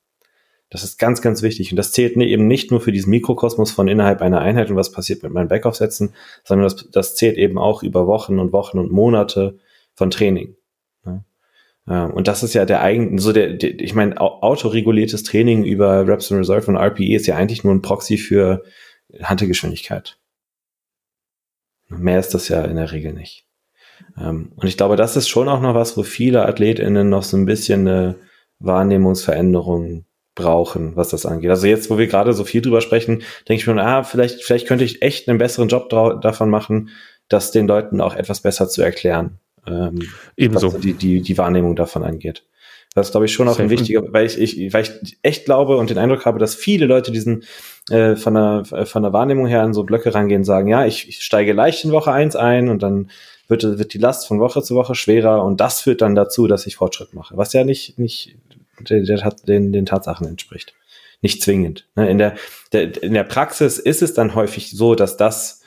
B: Das ist ganz, ganz wichtig. Und das zählt eben nicht nur für diesen Mikrokosmos von innerhalb einer Einheit und was passiert mit meinen Backoff-Sätzen, sondern das, das zählt eben auch über Wochen und Wochen und Monate von Training. Und das ist ja der eigene, so der, der ich meine, autoreguliertes Training über Reps in Reserve und RPE ist ja eigentlich nur ein Proxy für Handelgeschwindigkeit. Mehr ist das ja in der Regel nicht. Und ich glaube, das ist schon auch noch was, wo viele AthletInnen noch so ein bisschen eine Wahrnehmungsveränderung brauchen, was das angeht. Also jetzt, wo wir gerade so viel drüber sprechen, denke ich mir, ah, vielleicht, vielleicht könnte ich echt einen besseren Job davon machen, das den Leuten auch etwas besser zu erklären. Ähm,
A: Ebenso.
B: Was die, die, die Wahrnehmung davon angeht. Das ist, glaube ich, schon auch ein wichtiger, weil ich, ich, weil ich echt glaube und den Eindruck habe, dass viele Leute diesen äh, von, der, von der Wahrnehmung her an so Blöcke rangehen, sagen, ja, ich, ich steige leicht in Woche eins ein und dann wird, wird die Last von Woche zu Woche schwerer und das führt dann dazu, dass ich Fortschritt mache. Was ja nicht, nicht der, der den, den Tatsachen entspricht. Nicht zwingend. Ne? In der, der, in der Praxis ist es dann häufig so, dass das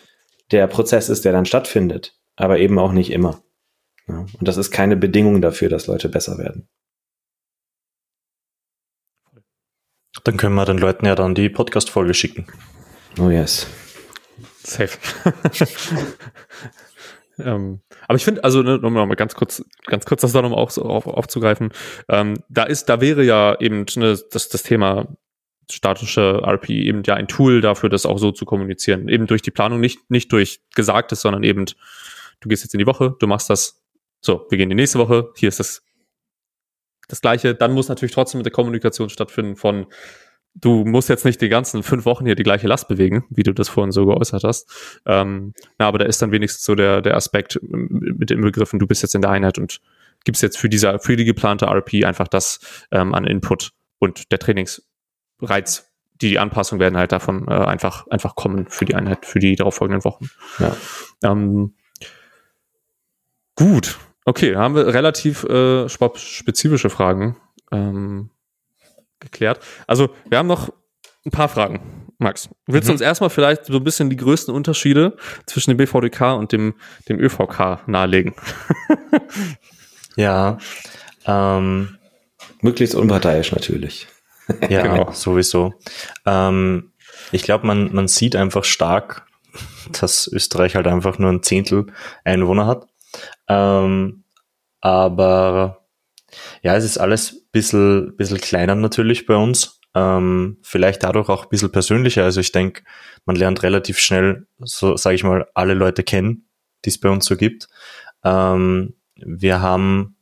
B: der Prozess ist, der dann stattfindet, aber eben auch nicht immer. Ja? Und das ist keine Bedingung dafür, dass Leute besser werden.
C: Dann können wir den Leuten ja dann die Podcast-Folge schicken.
B: Oh yes.
A: Safe. <laughs> Ähm, aber ich finde, also ne, um mal ganz kurz, ganz kurz das da nochmal auch so auf, aufzugreifen, ähm, da ist, da wäre ja eben ne, das, das Thema statische RP eben ja ein Tool dafür, das auch so zu kommunizieren. Eben durch die Planung, nicht, nicht durch Gesagtes, sondern eben du gehst jetzt in die Woche, du machst das, so, wir gehen die nächste Woche, hier ist das, das Gleiche. Dann muss natürlich trotzdem mit der Kommunikation stattfinden von, du musst jetzt nicht die ganzen fünf Wochen hier die gleiche Last bewegen, wie du das vorhin so geäußert hast. Ähm, na, aber da ist dann wenigstens so der, der Aspekt mit dem Begriffen, du bist jetzt in der Einheit und gibst jetzt für diese, für die geplante RP einfach das ähm, an Input und der Trainingsreiz, die, die Anpassung werden halt davon äh, einfach, einfach kommen für die Einheit, für die darauffolgenden Wochen. Ja. Ähm, gut. Okay, haben wir relativ äh, spezifische Fragen ähm, geklärt. Also, wir haben noch ein paar Fragen. Max, willst du mhm. uns erstmal vielleicht so ein bisschen die größten Unterschiede zwischen dem BVDK und dem, dem ÖVK nahelegen? <laughs>
C: ja, ähm,
B: möglichst unparteiisch natürlich. <laughs>
C: ja, genau. sowieso. Ähm, ich glaube, man, man sieht einfach stark, dass Österreich halt einfach nur ein Zehntel Einwohner hat. Ähm, aber ja, es ist alles bisschen, bisschen kleiner natürlich bei uns. Ähm, vielleicht dadurch auch ein bisschen persönlicher. Also ich denke, man lernt relativ schnell, so sage ich mal, alle Leute kennen, die es bei uns so gibt. Ähm, wir haben,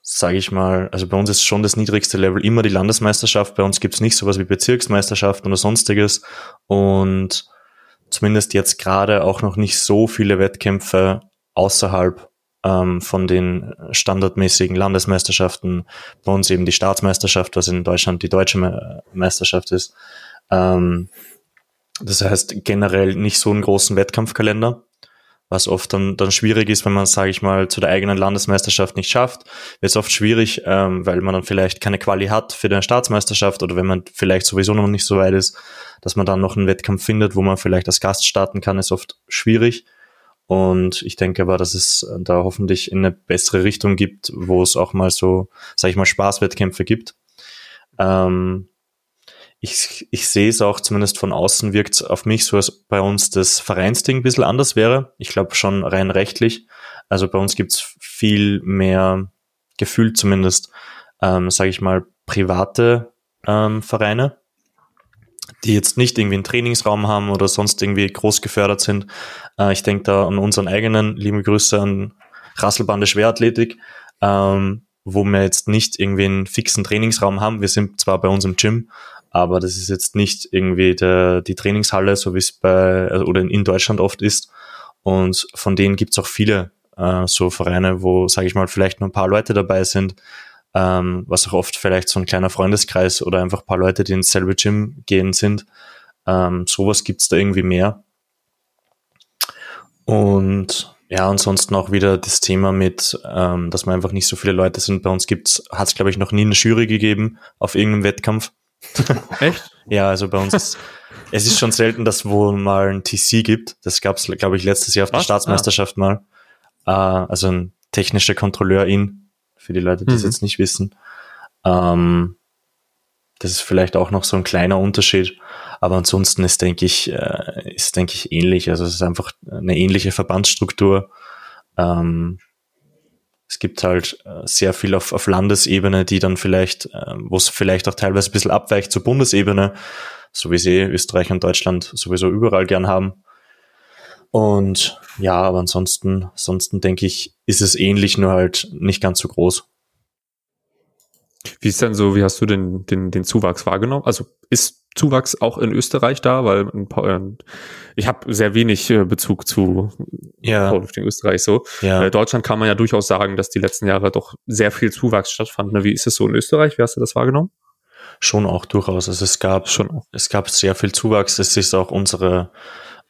C: sage ich mal, also bei uns ist schon das niedrigste Level immer die Landesmeisterschaft. Bei uns gibt es nicht sowas wie Bezirksmeisterschaften oder sonstiges. Und zumindest jetzt gerade auch noch nicht so viele Wettkämpfe außerhalb ähm, von den standardmäßigen Landesmeisterschaften, bei uns eben die Staatsmeisterschaft, was in Deutschland die deutsche Me Meisterschaft ist. Ähm, das heißt generell nicht so einen großen Wettkampfkalender, was oft dann, dann schwierig ist, wenn man, sage ich mal, zu der eigenen Landesmeisterschaft nicht schafft. Wird es oft schwierig, ähm, weil man dann vielleicht keine Quali hat für die Staatsmeisterschaft oder wenn man vielleicht sowieso noch nicht so weit ist, dass man dann noch einen Wettkampf findet, wo man vielleicht als Gast starten kann, ist oft schwierig. Und ich denke aber, dass es da hoffentlich in eine bessere Richtung gibt, wo es auch mal so, sag ich mal, Spaßwettkämpfe gibt. Ähm, ich, ich sehe es auch zumindest von außen wirkt es auf mich so, als bei uns das Vereinsding ein bisschen anders wäre. Ich glaube schon rein rechtlich. Also bei uns gibt es viel mehr gefühlt zumindest, ähm, sage ich mal, private ähm, Vereine, die jetzt nicht irgendwie einen Trainingsraum haben oder sonst irgendwie groß gefördert sind. Äh, ich denke da an unseren eigenen, liebe Grüße an Rasselbande Schwerathletik, ähm, wo wir jetzt nicht irgendwie einen fixen Trainingsraum haben. Wir sind zwar bei uns im Gym, aber das ist jetzt nicht irgendwie der, die Trainingshalle, so wie es bei also, oder in Deutschland oft ist. Und von denen gibt es auch viele äh, so Vereine, wo, sage ich mal, vielleicht nur ein paar Leute dabei sind, ähm, was auch oft vielleicht so ein kleiner Freundeskreis oder einfach ein paar Leute, die ins selbe Gym gehen sind. Ähm, sowas gibt's da irgendwie mehr. Und ja, ansonsten auch wieder das Thema mit, ähm, dass man einfach nicht so viele Leute sind. Bei uns gibt's, hat es glaube ich noch nie eine Jury gegeben auf irgendeinem Wettkampf. <laughs>
A: Echt?
C: ja, also bei uns ist, es ist schon selten, dass wo mal ein TC gibt. Das gab's glaube ich letztes Jahr auf Was? der Staatsmeisterschaft ah. mal. Äh, also ein technischer Kontrolleur in für die Leute, die es mhm. jetzt nicht wissen. Ähm, das ist vielleicht auch noch so ein kleiner Unterschied, aber ansonsten ist, denke ich, äh, ist, denke ich, ähnlich. Also es ist einfach eine ähnliche Verbandsstruktur. Ähm, es gibt halt äh, sehr viel auf, auf Landesebene, die dann vielleicht, äh, wo es vielleicht auch teilweise ein bisschen abweicht zur Bundesebene, so wie sie Österreich und Deutschland sowieso überall gern haben. Und ja, aber ansonsten, ansonsten denke ich, ist es ähnlich, nur halt nicht ganz so groß.
A: Wie ist denn so, wie hast du den, den, den Zuwachs wahrgenommen? Also ist Zuwachs auch in Österreich da? Weil äh, ich habe sehr wenig äh, Bezug zu
C: ja.
A: Powerlifting Österreich so. Ja. Äh, Deutschland kann man ja durchaus sagen, dass die letzten Jahre doch sehr viel Zuwachs stattfand. Ne? Wie ist es so in Österreich? Wie hast du das wahrgenommen?
C: Schon auch durchaus. Also es gab schon, es gab sehr viel Zuwachs. Es ist auch unsere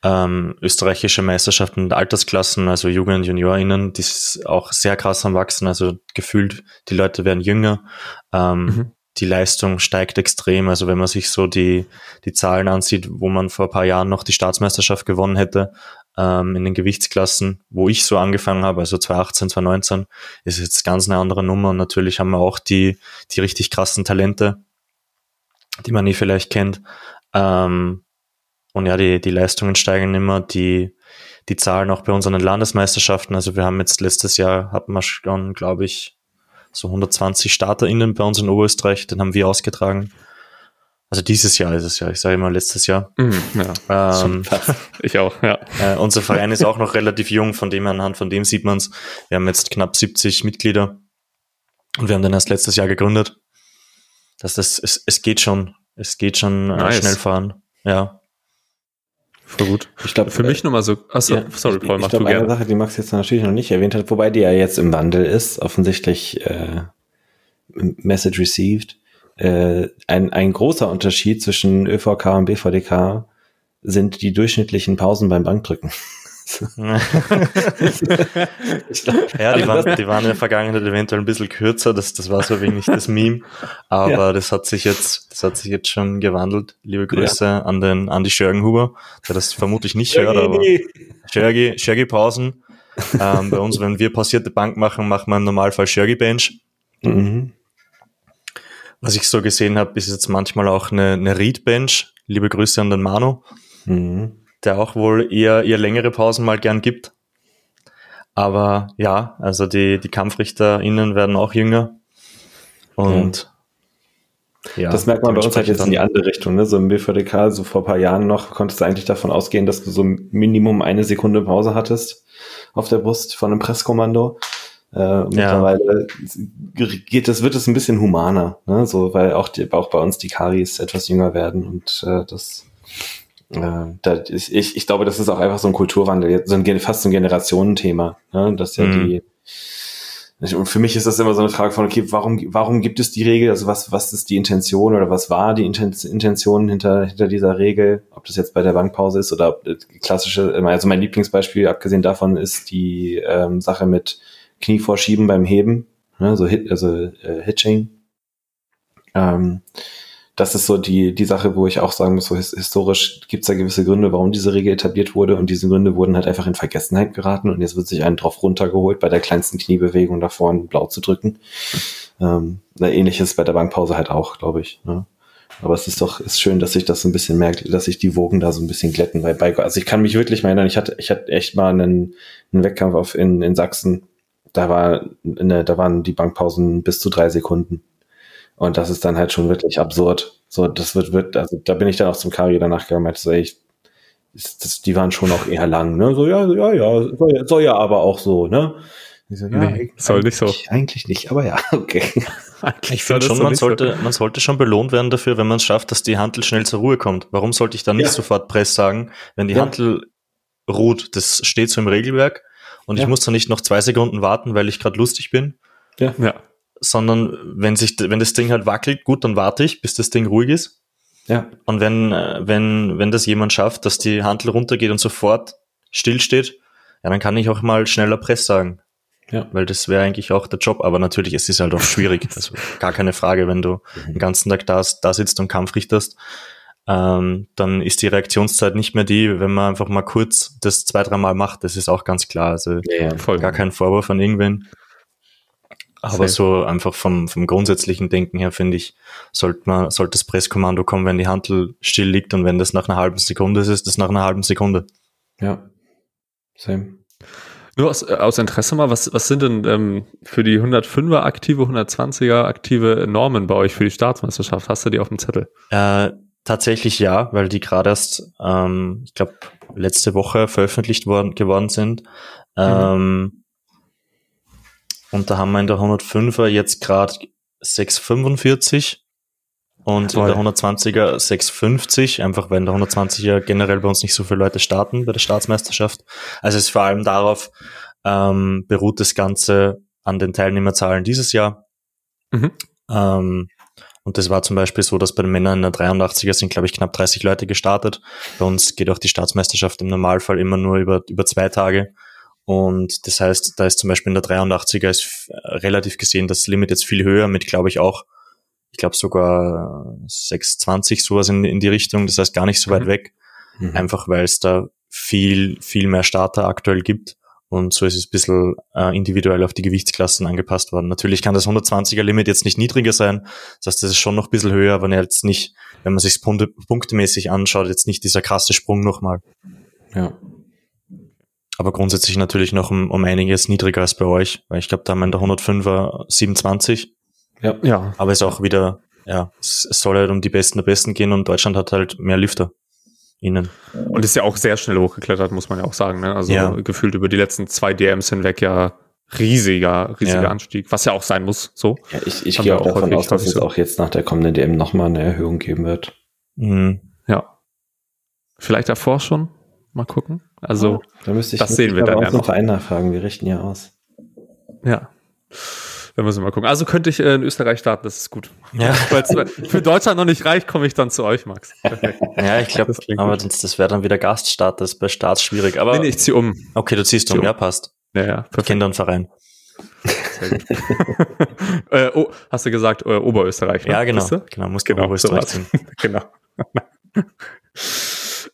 C: ähm, österreichische Meisterschaften und Altersklassen, also Jugend- und JuniorInnen, die ist auch sehr krass am Wachsen. Also gefühlt, die Leute werden jünger. Ähm, mhm. Die Leistung steigt extrem. Also wenn man sich so die, die Zahlen ansieht, wo man vor ein paar Jahren noch die Staatsmeisterschaft gewonnen hätte, ähm, in den Gewichtsklassen, wo ich so angefangen habe, also 2018, 2019, ist jetzt ganz eine andere Nummer. Und natürlich haben wir auch die, die richtig krassen Talente, die man nie vielleicht kennt. Ähm, und ja, die, die Leistungen steigen immer, die, die Zahlen auch bei unseren Landesmeisterschaften. Also wir haben jetzt letztes Jahr, hatten wir schon, glaube ich, so 120 StarterInnen bei uns in Oberösterreich, den haben wir ausgetragen. Also dieses Jahr ist es ja, ich sage immer letztes Jahr.
A: Mhm, ja.
C: Ähm, <laughs>
A: Ich auch, ja.
C: äh, unser Verein ist auch noch relativ jung, von dem anhand von dem sieht man es. Wir haben jetzt knapp 70 Mitglieder und wir haben den erst letztes Jahr gegründet. Das, das, es, es geht schon, es geht schon äh,
A: Nice.
C: schnell fahren. Ja.
A: Voll gut.
B: Ich glaube,
A: Für mich nochmal so, achso,
B: Ja,
A: sorry, Paul,
B: ich
A: mach du
B: eine
A: gerne.
B: Sache, die Max jetzt natürlich noch nicht erwähnt hat, wobei die ja jetzt im Wandel ist, offensichtlich äh, Message received. Äh, ein, ein großer Unterschied zwischen ÖVK und BVDK sind die durchschnittlichen Pausen beim Bankdrücken. <laughs> glaub,
C: Ja, die
B: also
C: waren,
B: das-
C: die waren in der Vergangenheit eventuell ein bisschen kürzer, das, das war so wenig das Meme. Aber
B: Ja.
C: das hat sich jetzt, das hat sich jetzt schon gewandelt. Liebe Grüße an den, an die Schörgenhuber, der das vermutlich nicht hört, aber Schergi, Schergi Pausen. ähm, bei uns, wenn wir pausierte Bank machen, machen wir im Normalfall Schergi Bench.
B: Mhm.
C: Was ich so gesehen habe, ist jetzt manchmal auch eine, eine Read Bench. Liebe Grüße an den Manu,
B: Mhm.
C: Der auch wohl eher, eher längere Pausen mal gern gibt. Aber ja, also die, die KampfrichterInnen werden auch jünger. Und ja,
B: das merkt man bei uns halt jetzt in die andere Richtung. Ne? So im BVDK, so vor ein paar Jahren noch, konntest du eigentlich davon ausgehen, dass du so Minimum eine Sekunde Pause hattest auf der Brust von einem Presskommando. Äh, mittlerweile geht es, wird es ein bisschen humaner, ne? so, weil auch, die, auch bei uns die Karis etwas jünger werden und äh, das äh, ist, ich, ich glaube, das ist auch einfach so ein Kulturwandel, so ein, fast so ein Generationenthema, ne? dass ja
C: Mhm.
B: die und für mich ist das immer so eine Frage von, okay, warum, warum gibt es die Regel? Also was, was ist die Intention oder was war die Inten- Intention hinter, hinter dieser Regel? Ob das jetzt bei der Bankpause ist oder das klassische, also mein Lieblingsbeispiel, abgesehen davon, ist die ähm, Sache mit Knie vorschieben beim Heben, ne, so Hit, also äh, Hitching. Ähm, das ist so die, die Sache, wo ich auch sagen muss, so his historisch gibt es da gewisse Gründe, warum diese Regel etabliert wurde und diese Gründe wurden halt einfach in Vergessenheit geraten und jetzt wird sich einen drauf runtergeholt, bei der kleinsten Kniebewegung da vorne blau zu drücken. Ähm, ähnliches bei der Bankpause halt auch, glaube ich. Ne? Aber es ist doch, ist schön, dass sich das so ein bisschen merkt, dass sich die Wogen da so ein bisschen glätten, weil bei, also ich kann mich wirklich mal erinnern, ich hatte, ich hatte echt mal einen, einen Wettkampf auf in, in Sachsen, da war, eine, da waren die Bankpausen bis zu drei Sekunden. Und das ist dann halt schon wirklich absurd. So, das wird, wird, also da bin ich dann auch zum Kari danach gegangen, meinte so, ey, ich, ist, das, die waren schon auch eher lang, ne? So, ja, ja, ja, soll, ja- soll ja aber auch so, ne? Ich so, ja,
A: Nee,
B: eigentlich-
A: soll nicht so.
B: Eigentlich nicht, aber ja, <laughs> okay.
C: Ich finde schon, man sollte, man sollte schon belohnt werden dafür, wenn man es schafft, dass die Hantel schnell zur Ruhe kommt. Warum sollte ich dann nicht
B: Ja.
C: sofort Press sagen, wenn die
B: Ja.
C: Hantel ruht? Das steht so im Regelwerk und
B: Ja.
C: ich muss dann nicht noch zwei Sekunden warten, weil ich gerade lustig bin,
A: Ja.
C: Sondern wenn sich, wenn das Ding halt wackelt, gut, dann warte ich, bis das Ding ruhig ist.
B: Ja,
C: Und wenn, äh, wenn, wenn das jemand schafft, dass die Hantel runtergeht und sofort stillsteht, ja, dann kann ich auch mal schneller Press sagen.
B: Ja.
C: Weil das wäre eigentlich auch der Job, aber natürlich, es ist halt auch schwierig. <laughs> Also gar keine Frage, wenn du den ganzen Tag da, da sitzt und Kampf richtest, ähm, dann ist die Reaktionszeit nicht mehr die, wenn man einfach mal kurz das zwei, dreimal macht. Das ist auch ganz klar. Also
B: ja, ja.
A: Voll.
C: gar kein Vorwurf an irgendwen.
A: Safe.
C: Aber so einfach vom, vom grundsätzlichen Denken her, finde ich, sollte man, sollte das Presskommando kommen, wenn die Handel still liegt und wenn das nach einer halben Sekunde ist, ist das nach einer halben Sekunde.
B: ja. Same.
A: Nur aus, äh, aus Interesse mal, was, was sind denn ähm, für die 105er aktive, 120er aktive Normen bei euch für die Staatsmeisterschaft? Hast du die auf dem Zettel?
C: Äh, tatsächlich ja, weil die gerade erst, ähm, ich glaube, letzte Woche veröffentlicht worden, geworden sind. Ähm, und da haben wir in der 105er jetzt gerade 645 und
A: Toll.
C: in der 120er 650, einfach weil in der 120er generell bei uns nicht so viele Leute starten bei der Staatsmeisterschaft. Also es ist vor allem darauf ähm, beruht das Ganze an den Teilnehmerzahlen dieses Jahr.
A: Mhm.
C: Ähm, und das war zum Beispiel so, dass bei den Männern in der 83er sind, glaube ich, knapp 30 Leute gestartet. Bei uns geht auch die Staatsmeisterschaft im Normalfall immer nur über, über zwei Tage. Und das heißt, da ist zum Beispiel in der 83er ist äh, relativ gesehen das Limit jetzt viel höher mit, glaube ich, auch, ich glaube sogar 620 sowas in, in die Richtung. Das heißt gar nicht so weit
A: Mhm.
C: weg.
B: Mhm.
C: Einfach weil es da viel, viel mehr Starter aktuell gibt. Und so ist es ein bisschen äh, individuell auf die Gewichtsklassen angepasst worden. Natürlich kann das 120er Limit jetzt nicht niedriger sein. Das heißt, das ist schon noch ein bisschen höher, aber jetzt nicht, wenn man sich punkte, punktemäßig anschaut, jetzt nicht dieser krasse Sprung nochmal.
B: Ja.
C: Aber grundsätzlich natürlich noch um, um einiges niedriger als bei euch, weil ich glaube, da haben wir in der 105er 27,
B: Ja.
A: Ja.
C: aber ist auch wieder ja, es, soll halt um die Besten der Besten gehen und Deutschland hat halt mehr Lüfter innen.
A: Und ist ja auch sehr schnell hochgeklettert, muss man ja auch sagen. Ne? Also
C: Ja.
A: gefühlt über die letzten zwei DMs hinweg ja riesiger, riesiger
C: Ja.
A: Anstieg, was ja auch sein muss. So.
B: Ja, ich ich
A: Haben
B: gehe auch davon aus, dass es
A: so.
B: auch jetzt nach der kommenden DM nochmal eine Erhöhung geben wird.
C: Mhm.
A: Ja. Vielleicht davor schon. Mal gucken. Also,
B: Da müsste ich,
A: Das sehen
B: ich
A: wir dann
B: uns
A: ja noch.
B: Verein nachfragen. Wir richten ja aus.
A: ja. Da müssen wir mal gucken. Also könnte ich äh, in Österreich starten, das ist gut.
C: Ja. <laughs>
A: Für Deutschland noch nicht reicht, komme ich dann zu euch, Max. Perfekt. <laughs>
C: ja, ich glaube, aber
A: gut.
C: das, das wäre dann wieder Gaststart, das ist bei Starts schwierig. Aber
A: Nee, nee, ich ziehe um.
C: okay, du ziehst um,
A: So.
C: ja, passt.
A: Ja, ja, perfekt.
C: Kinder und Verein.
A: Sehr gut. <laughs> äh, oh, hast du gesagt, äh, Oberösterreich? Ne?
C: Ja, genau. Genau, muss
A: Genau,
C: genau,
A: so
C: ziehen.
A: genau.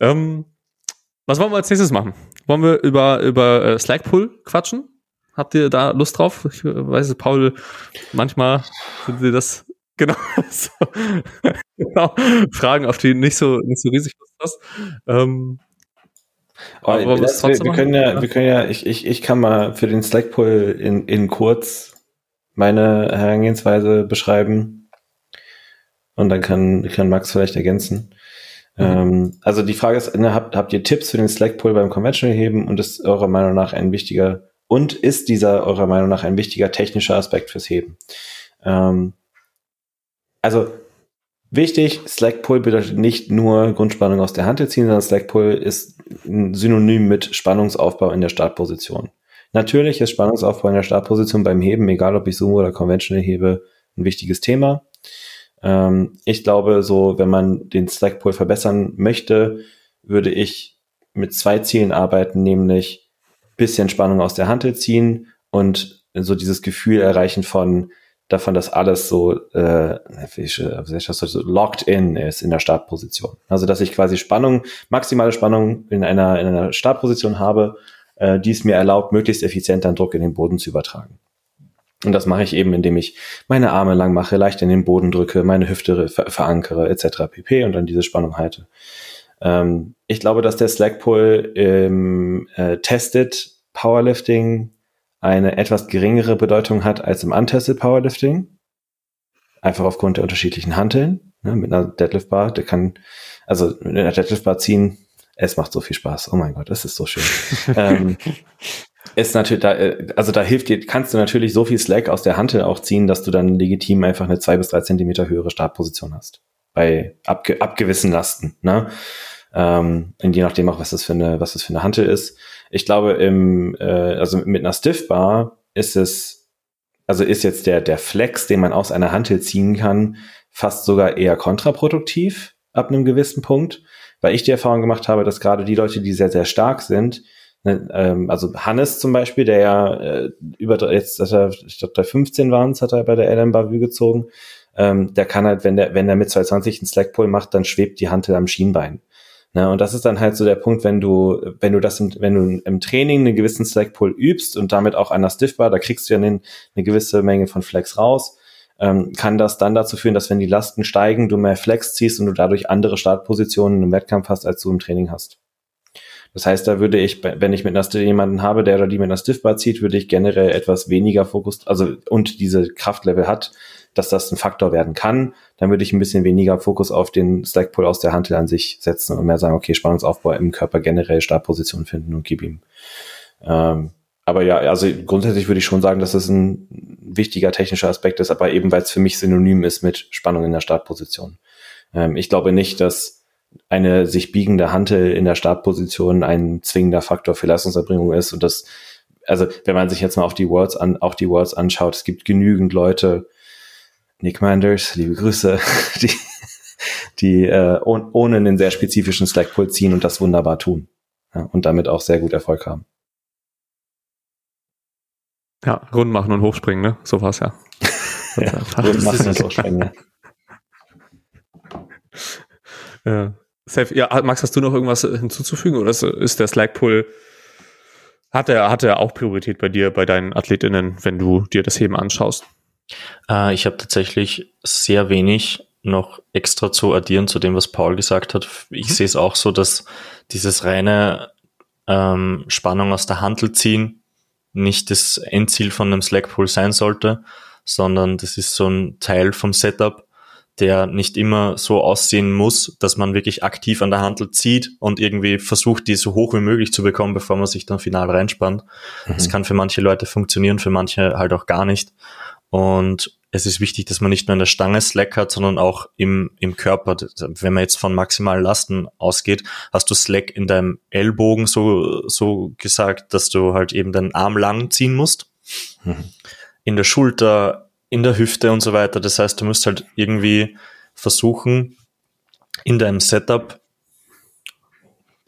A: ähm, was wollen wir als nächstes machen? Wollen wir über, über äh, Slackpool quatschen? Habt ihr da Lust drauf? Ich äh, weiß es, Paul, manchmal sind sie das <laughs> genau, so, <laughs> genau Fragen, auf die nicht so nicht so riesig Lust hast. Ähm,
B: Aber
A: Aber was
B: das, wir, wir können ja, wir können ja, ich, ich, ich kann mal für den Slackpool in, in kurz meine Herangehensweise beschreiben. Und dann kann, kann Max vielleicht ergänzen.
A: Mhm.
B: Ähm, also die Frage ist, ne, habt, habt ihr Tipps für den Slackpool beim Conventional Heben und ist eurer Meinung nach ein wichtiger, und ist dieser eurer Meinung nach ein wichtiger technischer Aspekt fürs Heben? Ähm, also Wichtig, Slackpull bedeutet nicht nur Grundspannung aus der Hand ziehen, sondern Slackpull ist ein Synonym mit Spannungsaufbau in der Startposition. Natürlich ist Spannungsaufbau in der Startposition beim Heben, egal ob ich Sumo oder Conventional hebe, ein wichtiges Thema. Ähm, ich glaube, so, wenn man den Slackpull verbessern möchte, würde ich mit zwei Zielen arbeiten, nämlich bisschen Spannung aus der Hand ziehen und so dieses Gefühl erreichen von davon, dass alles so, äh, äh, locked in ist in der Startposition. Also dass ich quasi Spannung, maximale Spannung in einer, in einer Startposition habe, äh, die es mir erlaubt, möglichst effizient dann Druck in den Boden zu übertragen. Und das mache ich eben, indem ich meine Arme lang mache, leicht in den Boden drücke, meine Hüfte ver verankere, etc. pp. und dann diese Spannung halte. Ähm, ich glaube, dass der Slackpull im äh, Tested Powerlifting eine etwas geringere Bedeutung hat als im Untested Powerlifting. Einfach aufgrund der unterschiedlichen Hanteln. Ne, mit einer Deadlift Bar, der kann, also mit einer Deadlift Bar ziehen, es macht so viel Spaß. Oh mein Gott, das ist so schön. <laughs> ähm, ist natürlich da, äh, also da hilft dir, kannst du natürlich so viel Slack aus der Hantel auch ziehen, dass du dann legitim einfach eine zwei bis drei Zentimeter höhere Startposition hast. Bei ab, ab gewissen Lasten, ne? Ähm, je nachdem auch, was das für eine, was das für eine Hantel ist. Ich glaube, im, äh, also mit einer Stiff Bar ist es, also ist jetzt der, der Flex, den man aus einer Hantel ziehen kann, fast sogar eher kontraproduktiv ab einem gewissen Punkt, weil ich die Erfahrung gemacht habe, dass gerade die Leute, die sehr, sehr stark sind, also Hannes zum Beispiel, der ja äh, über jetzt, hat er, ich glaube, 315 waren hat er bei der LM Bavü gezogen, ähm, der kann halt, wenn der, wenn der mit 220 einen Slackpull macht, dann schwebt die Hantel am Schienbein. Ne, und das ist dann halt so der Punkt, wenn du, wenn du das, im, wenn du im Training einen gewissen Slackpull übst und damit auch an der Stiffbar, da kriegst du ja eine, eine gewisse Menge von Flex raus, ähm, kann das dann dazu führen, dass wenn die Lasten steigen, du mehr Flex ziehst und du dadurch andere Startpositionen im Wettkampf hast, als du im Training hast. Das heißt, da würde ich, wenn ich mit einer Stiff jemanden habe, der oder die mit einer Stiffbar zieht, würde ich generell etwas weniger Fokus, also und diese Kraftlevel hat, dass das ein Faktor werden kann, dann würde ich ein bisschen weniger Fokus auf den Slackpull aus der Hantel an sich setzen und mehr sagen, okay, Spannungsaufbau im Körper generell Startposition finden und gib ihm. Ähm, aber ja, also grundsätzlich würde ich schon sagen, dass es ein wichtiger technischer Aspekt ist, aber eben weil es für mich synonym ist mit Spannung in der Startposition. Ähm, ich glaube nicht, dass eine sich biegende Hantel in der Startposition ein zwingender Faktor für Leistungserbringung ist und das also wenn man sich jetzt mal auf die Worlds an, auch die Worlds anschaut, es gibt genügend Leute, Nick Manders, liebe Grüße, <laughs> die, die äh, oh, ohne einen sehr spezifischen Slackpull ziehen und das wunderbar tun. Ja, und damit auch sehr gut Erfolg haben.
A: Ja, rund machen und hochspringen, ne? So war's ja. <laughs>
B: Ja, und machen das auch springen.
A: Ja. <laughs> Safe. Ja, Max, hast du noch irgendwas hinzuzufügen oder ist, der Slackpull, hat er, hat er auch Priorität bei dir, bei deinen AthletInnen, wenn du dir das Heben anschaust?
C: Äh, ich habe tatsächlich sehr wenig noch extra zu addieren zu dem, was Paul gesagt hat. Ich
A: Mhm.
C: sehe es auch so, dass dieses reine ähm, Spannung aus der Handel ziehen nicht das Endziel von einem Slackpull sein sollte, sondern das ist so ein Teil vom Setup, der nicht immer so aussehen muss, dass man wirklich aktiv an der Handel zieht und irgendwie versucht, die so hoch wie möglich zu bekommen, bevor man sich dann final reinspannt. Mhm. Das kann für manche Leute funktionieren, für manche halt auch gar nicht. Und es ist wichtig, dass man nicht nur in der Stange Slack hat, sondern auch im, im Körper. Wenn man jetzt von maximalen Lasten ausgeht, hast du Slack in deinem Ellbogen so, so gesagt, dass du halt eben deinen Arm lang ziehen musst. Mhm. In der Schulter, in der Hüfte und so weiter. Das heißt, du musst halt irgendwie versuchen, in deinem Setup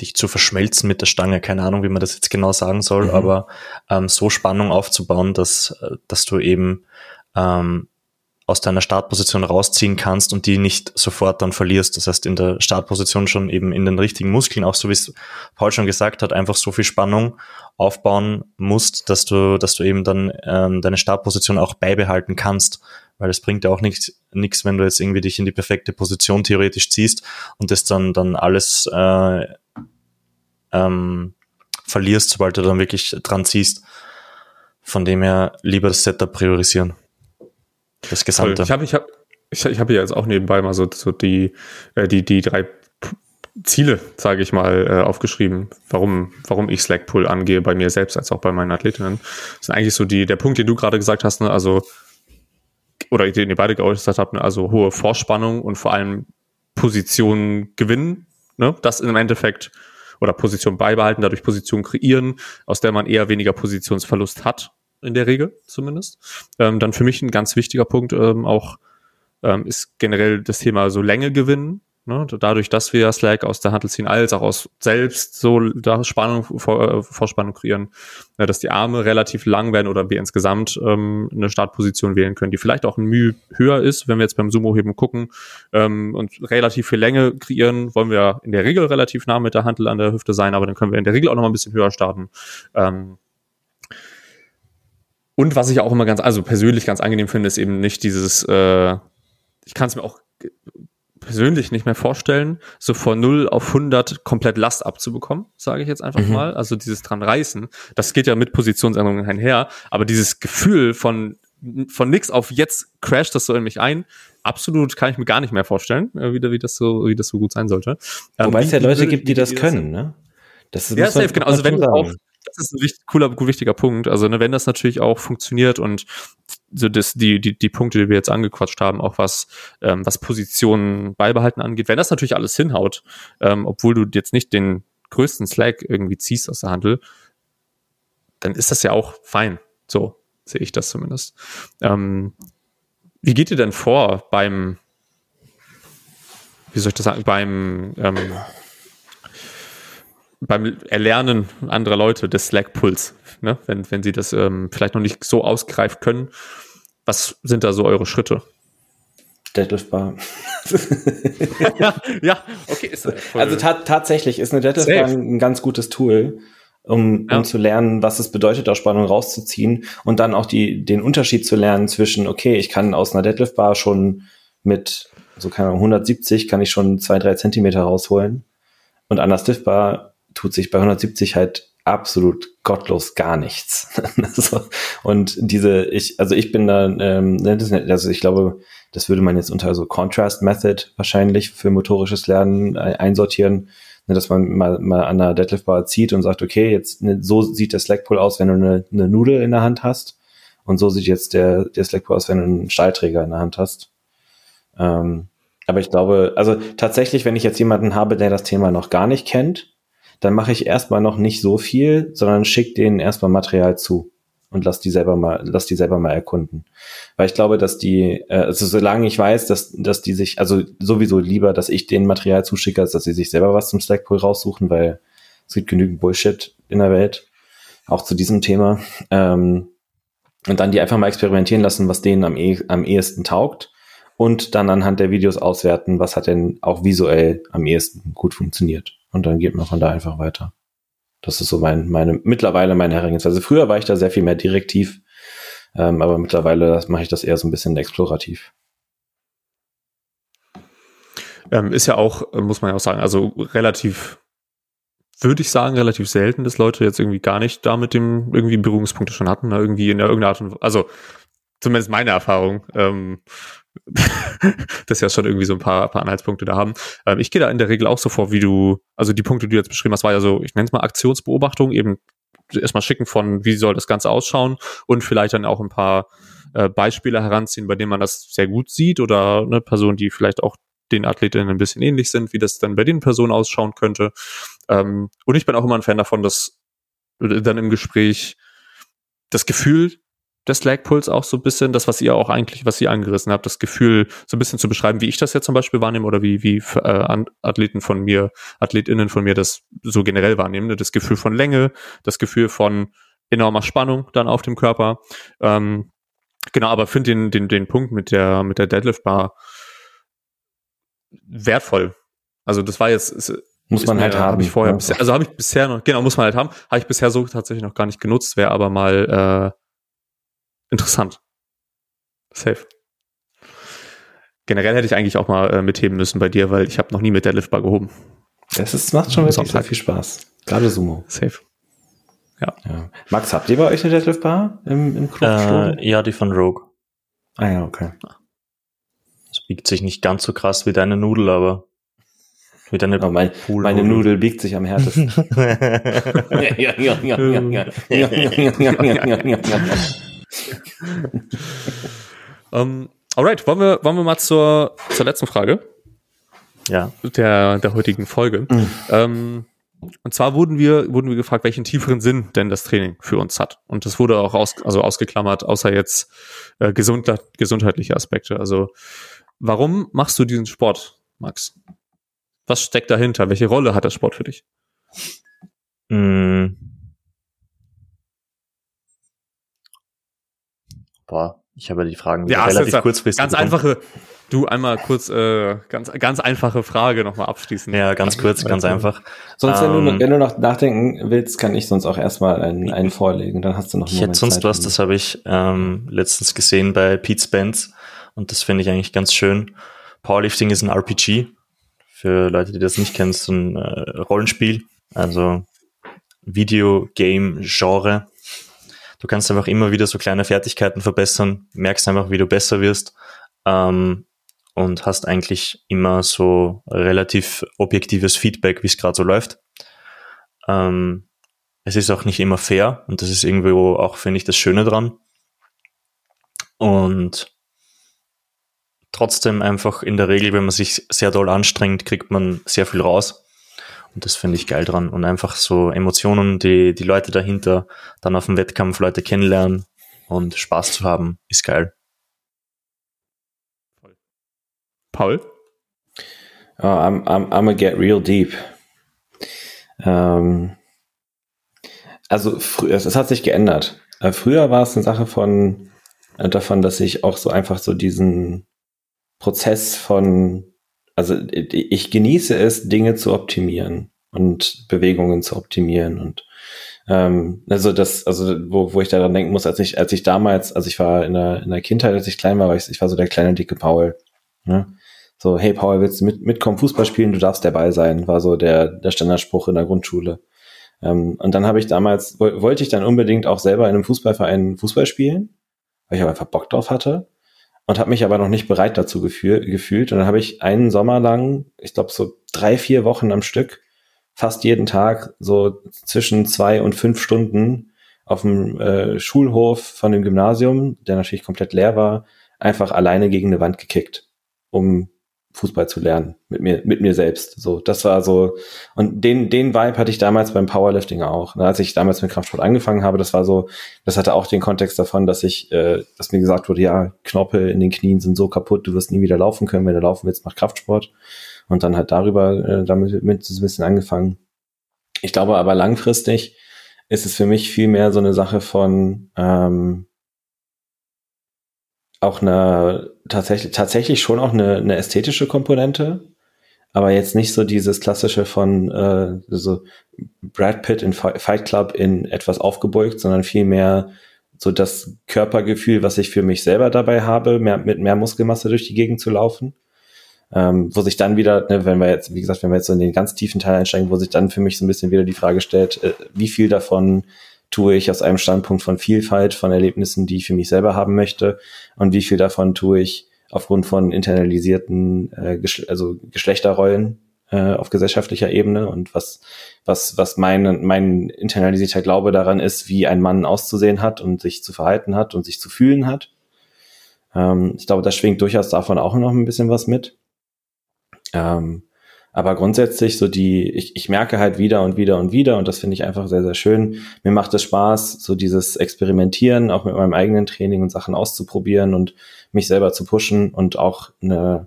C: dich zu verschmelzen mit der Stange. Keine Ahnung, wie man das jetzt genau sagen soll, mhm. aber ähm, so Spannung aufzubauen, dass, dass du eben ähm, aus deiner Startposition rausziehen kannst und die nicht sofort dann verlierst. Das heißt, in der Startposition schon eben in den richtigen Muskeln, auch so wie es Paul schon gesagt hat, einfach so viel Spannung aufbauen musst, dass du, dass du eben dann ähm, deine Startposition auch beibehalten kannst. Weil es bringt ja auch nichts, nichts, wenn du jetzt irgendwie dich in die perfekte Position theoretisch ziehst und das dann, dann alles äh, ähm, verlierst, sobald du dann wirklich dran ziehst. Von dem her lieber das Setup priorisieren. Das Gesamte.
A: Ich habe ich hab, ich, ich hab hier jetzt auch nebenbei mal so, so die, äh, die, die drei Ziele, sage ich mal, äh, aufgeschrieben, warum, warum ich Slack Pull angehe, bei mir selbst als auch bei meinen Athletinnen. Das sind eigentlich so die, der Punkt, den du gerade gesagt hast, ne? also, oder den ihr beide geäußert habt, ne? also hohe Vorspannung und vor allem Position gewinnen, ne? das im Endeffekt oder Position beibehalten, dadurch Position kreieren, aus der man eher weniger Positionsverlust hat in der Regel zumindest. Ähm, dann für mich ein ganz wichtiger Punkt ähm, auch ähm, ist generell das Thema so Länge gewinnen. Ne? Dadurch, dass wir Slack aus der Handel ziehen, als auch aus selbst so da Spannung, vor, äh, Vorspannung kreieren, äh, dass die Arme relativ lang werden oder wir insgesamt ähm, eine Startposition wählen können, die vielleicht auch ein Mühe höher ist, wenn wir jetzt beim Sumo-Heben gucken ähm, und relativ viel Länge kreieren, wollen wir in der Regel relativ nah mit der Handel an der Hüfte sein, aber dann können wir in der Regel auch noch mal ein bisschen höher starten. Ähm, und was ich auch immer ganz, also persönlich ganz angenehm finde, ist eben nicht dieses, äh, ich kann es mir auch persönlich nicht mehr vorstellen, so von 0 auf 100 komplett Last abzubekommen, sage ich jetzt einfach mhm. mal. Also dieses dran reißen, das geht ja mit Positionsänderungen einher, aber dieses Gefühl von von nix auf jetzt crasht das so in mich ein, absolut kann ich mir gar nicht mehr vorstellen, äh, wie, wie das so wie das so gut sein sollte.
B: Wobei ähm, es ja Leute gibt, die das können, ne?
A: Das ja, safe, genau. Also wenn du auch das ist ein wichtig, cooler, wichtiger Punkt. Also ne, wenn das natürlich auch funktioniert und so das, die, die, die Punkte, die wir jetzt angequatscht haben, auch was, ähm, was Positionen beibehalten angeht, wenn das natürlich alles hinhaut, ähm, obwohl du jetzt nicht den größten Slack irgendwie ziehst aus der Handel, dann ist das ja auch fein. So sehe ich das zumindest. Ähm, wie geht ihr denn vor beim, wie soll ich das sagen, beim ähm, beim Erlernen anderer Leute des Slack-Pulls, ne? wenn, wenn sie das ähm, vielleicht noch nicht so ausgreift können. Was sind da so eure Schritte?
B: Deadlift Bar.
A: ja, <laughs> ja, okay. Ist,
B: äh, also ta tatsächlich ist eine Deadlift Bar ein ganz gutes Tool, um, ja. um zu lernen, was es bedeutet, aus Spannung rauszuziehen und dann auch die, den Unterschied zu lernen zwischen, okay, ich kann aus einer Deadlift Bar schon mit, so keine Ahnung, 170 kann ich schon zwei, drei Zentimeter rausholen und an der Stiff Bar tut sich bei 170 halt absolut gottlos gar nichts. <laughs> und diese, ich, also ich bin da, ähm, ne, also ich glaube, das würde man jetzt unter so Contrast Method wahrscheinlich für motorisches Lernen einsortieren, ne, dass man mal, mal an der Deadlift Bar zieht und sagt, okay, jetzt ne, so sieht der Slackpull aus, wenn du eine, eine Nudel in der Hand hast. Und so sieht jetzt der, der Slackpull aus, wenn du einen Stahlträger in der Hand hast. Ähm, aber ich glaube, also tatsächlich, wenn ich jetzt jemanden habe, der das Thema noch gar nicht kennt, dann mache ich erstmal noch nicht so viel, sondern schick denen erstmal Material zu und lass die selber mal, lass die selber mal erkunden. Weil ich glaube, dass die, äh, also solange ich weiß, dass, dass die sich, also sowieso lieber, dass ich denen Material zuschicke, als dass sie sich selber was zum Slackpool raussuchen, weil es gibt genügend Bullshit in der Welt, auch zu diesem Thema. Ähm, und dann die einfach mal experimentieren lassen, was denen am, eh, am ehesten taugt und dann anhand der Videos auswerten, was hat denn auch visuell am ehesten gut funktioniert. Und dann geht man von da einfach weiter. Das ist so mein, meine, mittlerweile meine Herangehensweise. Früher war ich da sehr viel mehr direktiv, ähm, aber mittlerweile mache ich das eher so ein bisschen explorativ.
A: Ähm, ist ja auch, muss man ja auch sagen, also relativ, würde ich sagen, relativ selten, dass Leute jetzt irgendwie gar nicht da mit dem irgendwie Berührungspunkte schon hatten, ne? irgendwie in irgendeiner Art und also zumindest meine Erfahrung. Ähm, <laughs> das ja schon irgendwie so ein paar, paar Anhaltspunkte da haben. Ähm, ich gehe da in der Regel auch so vor, wie du, also die Punkte, die du jetzt beschrieben hast, war ja so, ich nenne es mal Aktionsbeobachtung, eben erstmal schicken von, wie soll das Ganze ausschauen und vielleicht dann auch ein paar äh, Beispiele heranziehen, bei denen man das sehr gut sieht oder eine Person, die vielleicht auch den Athletinnen ein bisschen ähnlich sind, wie das dann bei den Personen ausschauen könnte. Ähm, und ich bin auch immer ein Fan davon, dass dann im Gespräch das Gefühl des Lagpuls auch so ein bisschen, das, was ihr auch eigentlich, was ihr angerissen habt, das Gefühl so ein bisschen zu beschreiben, wie ich das jetzt zum Beispiel wahrnehme oder wie, wie äh, Athleten von mir, AthletInnen von mir das so generell wahrnehmen. Ne? Das Gefühl von Länge, das Gefühl von enormer Spannung dann auf dem Körper. Ähm, genau, aber finde den, den, den Punkt mit der, mit der Deadlift Bar wertvoll. Also das war jetzt, ist,
B: muss man halt haben.
A: Hab ich vorher ja. bisher, also habe ich bisher noch, genau, muss man halt haben. Habe ich bisher so tatsächlich noch gar nicht genutzt, wäre aber mal äh, interessant. Safe. Generell hätte ich eigentlich auch mal äh, mitheben müssen bei dir, weil ich habe noch nie mit der Liftbar gehoben.
B: Das ist, macht schon wirklich sehr viel Spaß. Gerade Sumo.
A: Safe.
B: Ja. ja. Max, habt ihr bei euch eine Deadlift-Bar im, im
C: Club? Äh, ja, die von Rogue.
B: Ah ja, okay.
C: Es biegt sich nicht ganz so krass wie deine Nudel, aber
B: wie deine oh, mein, meine Nudel biegt sich am härtesten
A: um, <laughs> ähm, alright, wollen wir, wollen wir mal zur, zur letzten Frage
C: ja.
A: der, der heutigen Folge. Mhm. Um, und zwar wurden wir, wurden wir gefragt, welchen tieferen Sinn denn das Training für uns hat. Und das wurde auch aus, also ausgeklammert, außer jetzt äh, gesund, gesundheitliche Aspekte. Also warum machst du diesen Sport, Max? Was steckt dahinter? Welche Rolle hat der Sport für dich?
C: Mm. Boah, ich habe die Fragen
A: ja, relativ kurzfristig. Ganz bekommen. einfache, du einmal kurz, äh, ganz, ganz einfache Frage nochmal abschließen.
C: Ja, ganz kurz, ganz einfach.
B: Sonst, wenn, ähm, du, wenn du noch nachdenken willst, kann ich sonst auch erstmal einen, einen vorlegen. Dann hast du noch
C: Ich hätte sonst Zeit was, das habe ich ähm, letztens gesehen bei Pete Spence und das finde ich eigentlich ganz schön. Powerlifting ist ein RPG. Für Leute, die das nicht kennen, so ein äh, Rollenspiel, also Videogame-Genre du kannst einfach immer wieder so kleine Fertigkeiten verbessern, merkst einfach, wie du besser wirst ähm, und hast eigentlich immer so relativ objektives Feedback, wie es gerade so läuft. Ähm, es ist auch nicht immer fair und das ist irgendwo auch, finde ich, das Schöne dran. Und trotzdem einfach in der Regel, wenn man sich sehr doll anstrengt, kriegt man sehr viel raus. Und das finde ich geil dran. Und einfach so Emotionen, die, die Leute dahinter dann auf dem Wettkampf Leute kennenlernen und Spaß zu haben, ist geil.
A: Paul?
B: Oh, I'm, I'm, I'm gonna get real deep. Ähm, also es, hat sich geändert. Äh, früher war es eine Sache von äh, davon, dass ich auch so einfach so diesen Prozess von also ich genieße es, Dinge zu optimieren und Bewegungen zu optimieren und ähm, also das, also wo, wo ich daran denken muss, als ich, als ich damals, also ich war in der, in der Kindheit, als ich klein war, war ich, ich war so der kleine dicke Paul. Ne? So, hey Paul, willst du mit, mitkommen, Fußball spielen, du darfst dabei sein, war so der, der Standardspruch in der Grundschule. Ähm, und dann habe ich damals, wollte ich dann unbedingt auch selber in einem Fußballverein Fußball spielen, weil ich aber einfach Bock drauf hatte und habe mich aber noch nicht bereit dazu gefühl, gefühlt. Und dann habe ich einen Sommer lang, ich glaube so drei, vier Wochen am Stück, fast jeden Tag so zwischen zwei und fünf Stunden auf dem äh, Schulhof von dem Gymnasium, der natürlich komplett leer war, einfach alleine gegen eine Wand gekickt, um Fußball zu lernen mit mir mit mir selbst. So das war so und den den Vibe hatte ich damals beim Powerlifting auch als ich damals mit Kraftsport angefangen habe. Das war so das hatte auch den Kontext davon dass ich äh, dass mir gesagt wurde ja Knorpel in den Knien sind so kaputt du wirst nie wieder laufen können. Wenn du laufen willst mach Kraftsport. Und dann halt darüber äh, damit mit so ein bisschen angefangen. Ich glaube aber langfristig ist es für mich viel mehr so eine Sache von ähm, auch eine tatsächlich tatsächlich schon auch eine, eine ästhetische Komponente, aber jetzt nicht so dieses klassische von äh, so Brad Pitt in Fight Club in etwas aufgebeugt, sondern vielmehr so das Körpergefühl, was ich für mich selber dabei habe, mehr, mit mehr Muskelmasse durch die Gegend zu laufen. Ähm, wo sich dann wieder, ne, wenn wir jetzt, wie gesagt, wenn wir jetzt so in den ganz tiefen Teil einsteigen, wo sich dann für mich so ein bisschen wieder die Frage stellt, äh, wie viel davon tue ich aus einem Standpunkt von Vielfalt, von Erlebnissen, die ich für mich selber haben möchte und wie viel davon tue ich aufgrund von internalisierten äh, Geschle also Geschlechterrollen äh, auf gesellschaftlicher Ebene und was was was mein mein internalisierter Glaube daran ist, wie ein Mann auszusehen hat und sich zu verhalten hat und sich zu fühlen hat. Ähm, ich glaube, da schwingt durchaus davon auch noch ein bisschen was mit. Ähm, aber grundsätzlich so die, ich, ich merke halt wieder und wieder und wieder und das finde ich einfach sehr, sehr schön. Mir macht es Spaß, so dieses Experimentieren, auch mit meinem eigenen Training und Sachen auszuprobieren und mich selber zu pushen und auch eine,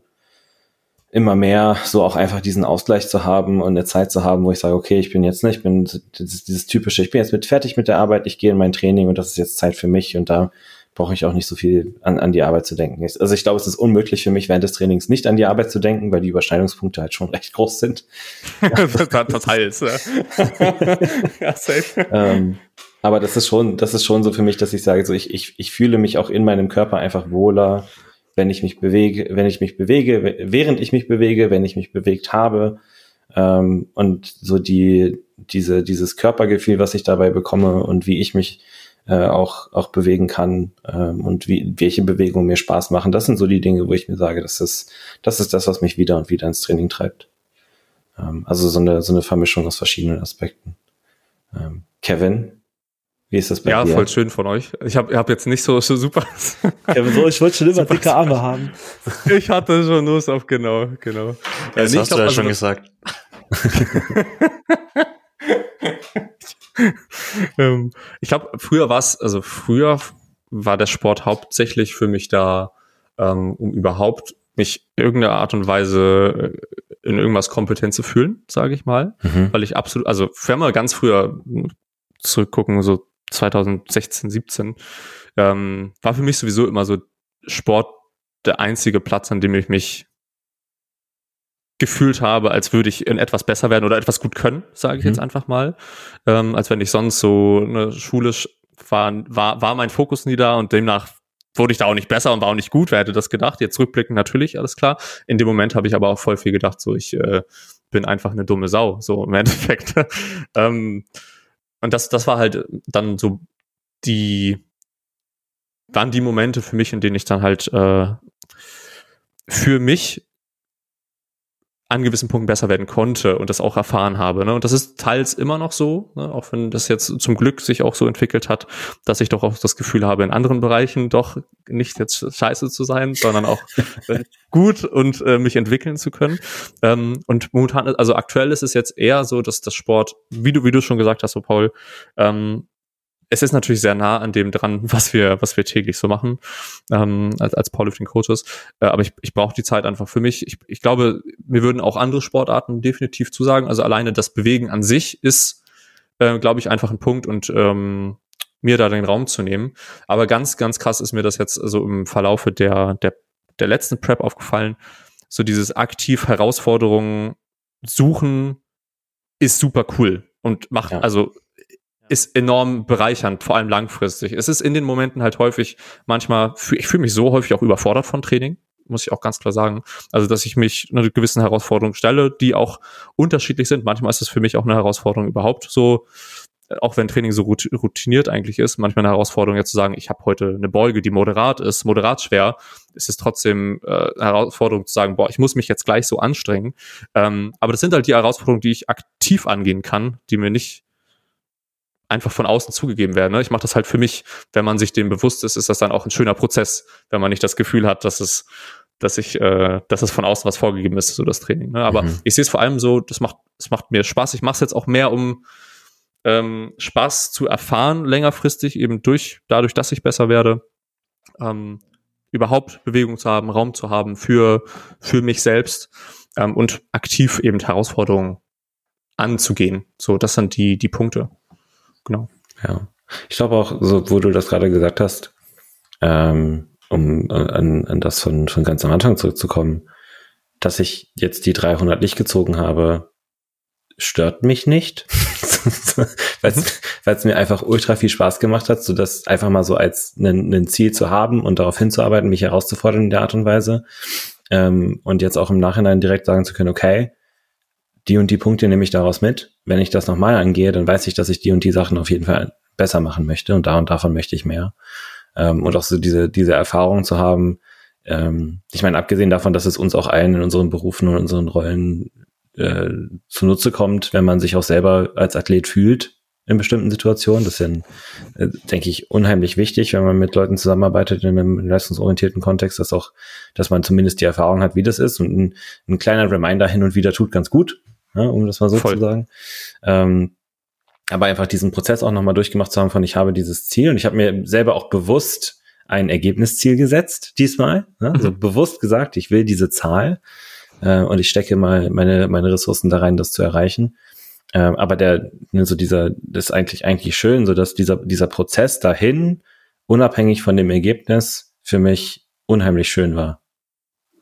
B: immer mehr so auch einfach diesen Ausgleich zu haben und eine Zeit zu haben, wo ich sage, okay, ich bin jetzt nicht, ich bin dieses, dieses typische, ich bin jetzt mit fertig mit der Arbeit, ich gehe in mein Training und das ist jetzt Zeit für mich und da brauche ich auch nicht so viel an, an die Arbeit zu denken. Also ich glaube, es ist unmöglich für mich, während des Trainings nicht an die Arbeit zu denken, weil die Überschneidungspunkte halt schon <laughs> recht groß sind. <laughs> Teils, <laughs> ja. safe. ähm, aber das ist schon, das ist schon so für mich, dass ich sage, so ich, ich, ich fühle mich auch in meinem Körper einfach wohler, wenn ich mich bewege, wenn ich mich bewege, während ich mich bewege, wenn ich mich bewegt habe. Ähm, und so die, diese, dieses Körpergefühl, was ich dabei bekomme und wie ich mich äh, auch, auch bewegen kann ähm, und wie, welche Bewegungen mir Spaß machen. Das sind so die Dinge, wo ich mir sage, das ist, das ist das, was mich wieder und wieder ins Training treibt. Ähm, also so eine, so eine Vermischung aus verschiedenen Aspekten. Ähm, Kevin, wie ist das
A: bei ja, dir? Ja, voll schön von euch. Ich habe hab jetzt nicht so, so super. <laughs>
B: Kevin, so, ich wollte schon immer <laughs> dicke Arme haben.
A: Ich hatte schon Lust auf, genau, genau.
C: Das ja, hast glaub, du ja also, schon gesagt. <laughs> <laughs>
A: ähm, ich glaube, früher war es, also früher war der Sport hauptsächlich für mich da, ähm, um überhaupt mich irgendeiner Art und Weise äh, in irgendwas kompetent zu fühlen, sage ich mal. Mhm. Weil ich absolut, also wenn wir ganz früher zurückgucken, so 2016, 17, ähm, war für mich sowieso immer so Sport der einzige Platz, an dem ich mich gefühlt habe, als würde ich in etwas besser werden oder etwas gut können, sage ich mhm. jetzt einfach mal. Ähm, als wenn ich sonst so eine schulisch war, war, war mein Fokus nie da und demnach wurde ich da auch nicht besser und war auch nicht gut. Wer hätte das gedacht? Jetzt rückblickend natürlich, alles klar. In dem Moment habe ich aber auch voll viel gedacht, so ich äh, bin einfach eine dumme Sau, so im <laughs> Endeffekt. ähm, und das, das war halt dann so die, waren die Momente für mich, in denen ich dann halt äh, für mich an gewissen Punkten besser werden konnte und das auch erfahren habe. Ne? Und das ist teils immer noch so, ne? auch wenn das jetzt zum Glück sich auch so entwickelt hat, dass ich doch auch das Gefühl habe, in anderen Bereichen doch nicht jetzt scheiße zu sein, sondern auch <laughs> äh, gut und äh, mich entwickeln zu können. Ähm, und momentan, also aktuell ist es jetzt eher so, dass das Sport, wie du, wie du schon gesagt hast, so Paul, ähm, es ist natürlich sehr nah an dem dran, <laughs> was wir, was wir täglich so machen, ähm, als, als Powerlifting Coaches. Äh, aber ich, ich brauche die Zeit einfach für mich. Ich, ich glaube, mir würden auch andere Sportarten definitiv zusagen. Also alleine das Bewegen an sich ist, äh, glaube ich, einfach ein Punkt und ähm, mir da den Raum zu nehmen. Aber ganz, ganz krass ist mir das jetzt so im Verlaufe der, der, der letzten Prep aufgefallen. So dieses aktiv Herausforderungen suchen ist super cool und macht, ja. also ist enorm bereichernd, vor allem langfristig. Es ist in den Momenten halt häufig, manchmal, ich fühle mich so häufig auch überfordert von Training, muss ich auch ganz klar sagen. Also, dass ich mich einer gewissen Herausforderung stelle, die auch unterschiedlich sind. Manchmal ist es für mich auch eine Herausforderung überhaupt so, auch wenn Training so routiniert eigentlich ist, manchmal eine Herausforderung jetzt zu sagen, ich habe heute eine Beuge, die moderat ist, moderat schwer, ist es trotzdem äh, eine Herausforderung zu sagen, boah, ich muss mich jetzt gleich so anstrengen. Ähm, aber das sind halt die Herausforderungen, die ich aktiv angehen kann, die mir nicht einfach von außen zugegeben werden. Ne? Ich mache das halt für mich, wenn man sich dem bewusst ist, ist das dann auch ein schöner Prozess, wenn man nicht das Gefühl hat, dass es, dass ich, äh, dass es von außen was vorgegeben ist, so das Training. Ne? Aber mhm. ich sehe es vor allem so, das macht, das macht mir Spaß. Ich mache es jetzt auch mehr, um ähm, Spaß zu erfahren, längerfristig, eben durch, dadurch, dass ich besser werde. Ähm, überhaupt Bewegung zu haben, Raum zu haben für, für mich selbst ähm, und aktiv eben Herausforderungen anzugehen. So, das sind die, die Punkte genau.
B: Ja. Ich glaube auch, so, wo du das gerade gesagt hast, ähm, um an, an das von, von ganz am Anfang zurückzukommen, dass ich jetzt die 300 nicht gezogen habe, stört mich nicht, <laughs> weil es mir einfach ultra viel Spaß gemacht hat, so das einfach mal so als ein Ziel zu haben und darauf hinzuarbeiten, mich herauszufordern in der Art und Weise. Ähm, und jetzt auch im Nachhinein direkt sagen zu können, okay, die und die Punkte nehme ich daraus mit. Wenn ich das nochmal angehe, dann weiß ich, dass ich die und die Sachen auf jeden Fall besser machen möchte und da und davon möchte ich mehr. Ähm, und auch so diese, diese Erfahrung zu haben, ähm, ich meine, abgesehen davon, dass es uns auch allen in unseren Berufen und unseren Rollen äh, zunutze kommt, wenn man sich auch selber als Athlet fühlt in bestimmten Situationen. Das ist ja, äh, denke ich, unheimlich wichtig, wenn man mit Leuten zusammenarbeitet in einem leistungsorientierten Kontext, dass auch, dass man zumindest die Erfahrung hat, wie das ist. Und ein, ein kleiner Reminder hin und wieder tut ganz gut, ja, um das mal so Voll. zu sagen. Ähm, aber einfach diesen Prozess auch nochmal durchgemacht zu haben von, ich habe dieses Ziel und ich habe mir selber auch bewusst ein Ergebnisziel gesetzt diesmal. Ne? Also mhm. bewusst gesagt, ich will diese Zahl äh, und ich stecke mal meine, meine Ressourcen da rein, das zu erreichen. Ähm, aber der, ne, so dieser, das ist eigentlich, eigentlich schön, so dass dieser, dieser Prozess dahin, unabhängig von dem Ergebnis, für mich unheimlich schön war.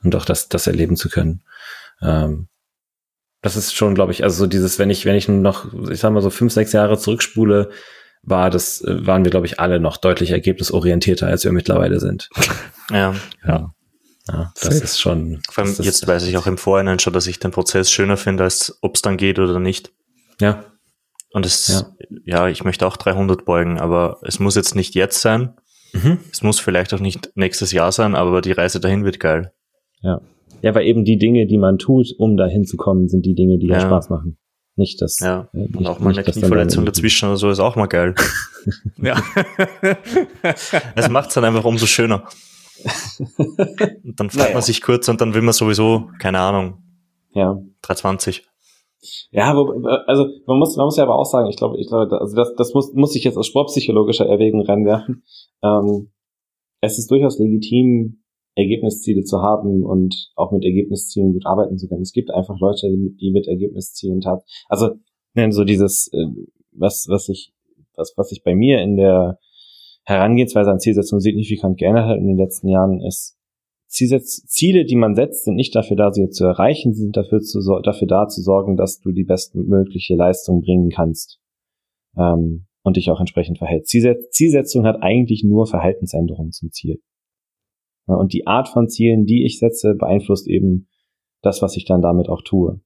B: Und auch das, das erleben zu können. Ähm, das ist schon, glaube ich, also so dieses, wenn ich, wenn ich noch, ich sag mal so fünf, sechs Jahre zurückspule, war das, waren wir, glaube ich, alle noch deutlich ergebnisorientierter, als wir mittlerweile sind. <laughs>
C: Ja.
B: Ja. Ja, das ist schon.
C: Vor allem jetzt weiß ich auch im Vorhinein schon, dass ich den Prozess schöner finde, als ob es dann geht oder nicht.
B: Ja.
C: Und es, ja. ja. ich möchte auch 300 beugen, aber es muss jetzt nicht jetzt sein. Mhm. Es muss vielleicht auch nicht nächstes Jahr sein, aber die Reise dahin wird geil.
B: Ja. Ja, weil eben die Dinge, die man tut, um dahin zu kommen, sind die Dinge, die ja, Spaß machen. Nicht das.
C: Ja. Äh, nicht, und auch mal eine Knieverletzung dazwischen oder so ist auch mal geil. <laughs> ja. <laughs> es macht es dann einfach umso schöner. Und dann fragt naja. man sich kurz und dann will man sowieso, keine Ahnung,
B: ja.
C: 320.
B: Ja, wo, also man muss, man muss ja aber auch sagen, ich glaube, ich glaube, also das, das muss, muss ich jetzt aus sportpsychologischer Erwägung reinwerfen. Ähm, es ist durchaus legitim, Ergebnisziele zu haben und auch mit Ergebniszielen gut arbeiten zu können. Es gibt einfach Leute, die mit Ergebniszielen tat. Also so dieses, äh, was, was ich, was, was sich bei mir in der Herangehensweise an Zielsetzung signifikant geändert hat in den letzten Jahren, ist Ziele, die man setzt, sind nicht dafür da, sie zu erreichen, sie sind dafür, zu, dafür da zu sorgen, dass du die bestmögliche Leistung bringen kannst ähm, und dich auch entsprechend verhältst. Zielsetzung hat eigentlich nur Verhaltensänderungen zum Ziel. Ja, und die Art von Zielen, die ich setze, beeinflusst eben das, was ich dann damit auch tue.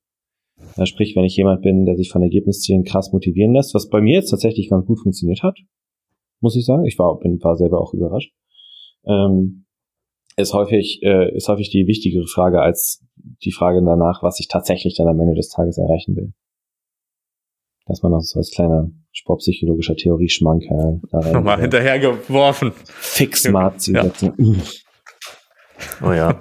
B: Ja, sprich, wenn ich jemand bin, der sich von Ergebniszielen krass motivieren lässt, was bei mir jetzt tatsächlich ganz gut funktioniert hat, muss ich sagen. Ich war, bin, war selber auch überrascht. Ähm, ist häufig, äh, ist häufig die wichtigere Frage als die Frage danach, was ich tatsächlich dann am Ende des Tages erreichen will. Dass man auch so als kleiner sportpsychologischer Theorie-Schmankerl
A: da <laughs> rein. Nochmal hinterhergeworfen.
B: Fix smart ja. setzen.
C: Oh ja.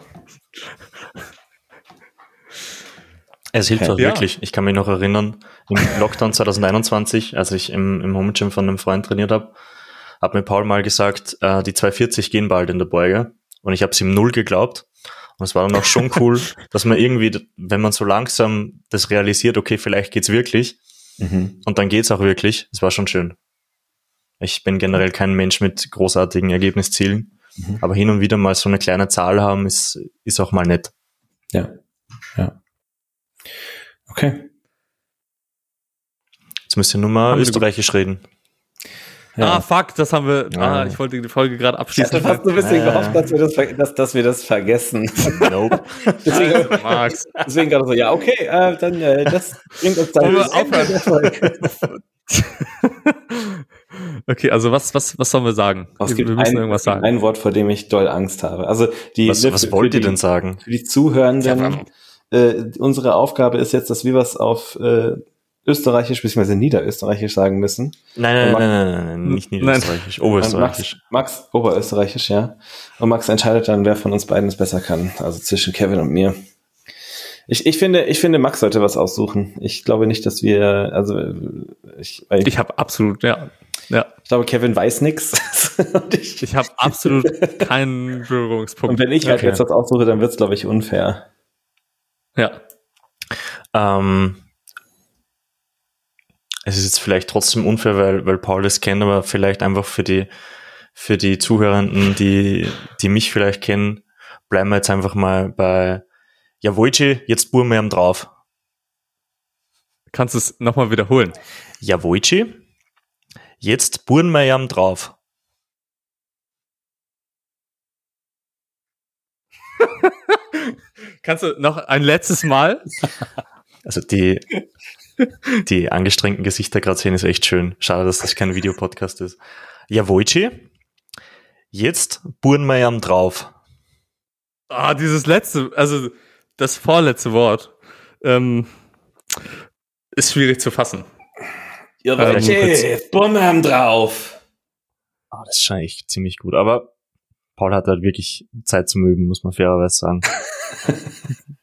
C: Es hilft auch ja. wirklich. Ich kann mich noch erinnern, im Lockdown 2021, als ich im, im Home Gym von einem Freund trainiert habe, hat mir Paul mal gesagt, äh, die 240 gehen bald in der Beuge. Und ich habe es ihm null geglaubt. Und es war dann auch schon <laughs> cool, dass man irgendwie, wenn man so langsam das realisiert, okay, vielleicht geht's wirklich. Mhm. Und dann geht's auch wirklich. Es war schon schön. Ich bin generell kein Mensch mit großartigen Ergebniszielen. Mhm. Aber hin und wieder mal so eine kleine Zahl haben, ist, ist auch mal nett.
B: Ja. Ja. Okay.
C: Jetzt müsst ihr nur mal österreichisch reden.
A: Ja. Ah, fuck, das haben wir. Ah, ich wollte die Folge gerade abschließen. Ich
B: hatte fast so ein bisschen gehofft, dass wir das, dass, dass wir das vergessen. Nope. <laughs> deswegen, Max. deswegen gerade so, ja, okay, äh, dann äh, das bringt uns dann aufhören. <laughs> <laughs>
A: okay, also was, was, was sollen wir sagen?
B: Oh, es gibt wir müssen ein, irgendwas sagen. Ein Wort, vor dem ich doll Angst habe. Also die,
C: was, was wollt ihr denn sagen?
B: Für die Zuhörenden, äh, unsere Aufgabe ist jetzt, dass wir was auf äh, Österreichisch bzw. Niederösterreichisch sagen müssen.
C: Nein, nein, nein, nein, nein, nein, nicht Niederösterreichisch, Oberösterreichisch.
B: Max, Max Oberösterreichisch, ja. Und Max entscheidet dann, wer von uns beiden es besser kann. Also zwischen Kevin und mir. Ich, ich finde, ich finde, Max sollte was aussuchen. Ich glaube nicht, dass wir, also
A: ich, ich, ich habe absolut, ja, ja.
B: Ich glaube, Kevin weiß nichts. <laughs>
A: ich ich habe absolut keinen Berührungspunkt.
B: Und wenn ich halt okay. jetzt was aussuche, dann wird's, glaube ich, unfair.
A: Ja.
C: Ähm, es ist jetzt vielleicht trotzdem unfair, weil, weil Paul das kennt, aber vielleicht einfach für die, für die Zuhörenden, die, die mich vielleicht kennen, bleiben wir jetzt einfach mal bei Ja, Wojci, jetzt buhren wir ihm drauf.
A: Kannst du es nochmal wiederholen?
C: Ja, Wojci, jetzt buhren wir ihm drauf. <laughs>
A: Kannst du noch ein letztes Mal?
C: Also die, die angestrengten Gesichter gerade sehen, ist echt schön. Schade, dass das kein Videopodcast ist. Ja, Wojci, jetzt buren wir ja drauf.
A: Ah, dieses letzte, also das vorletzte Wort, ähm, ist schwierig zu fassen.
B: Ja,
A: Ähm,
B: Wojciech, Bumm drauf.
C: Ah, das ist schon echt ziemlich gut. Aber Paul hat halt wirklich Zeit zum Üben, muss man fairerweise sagen.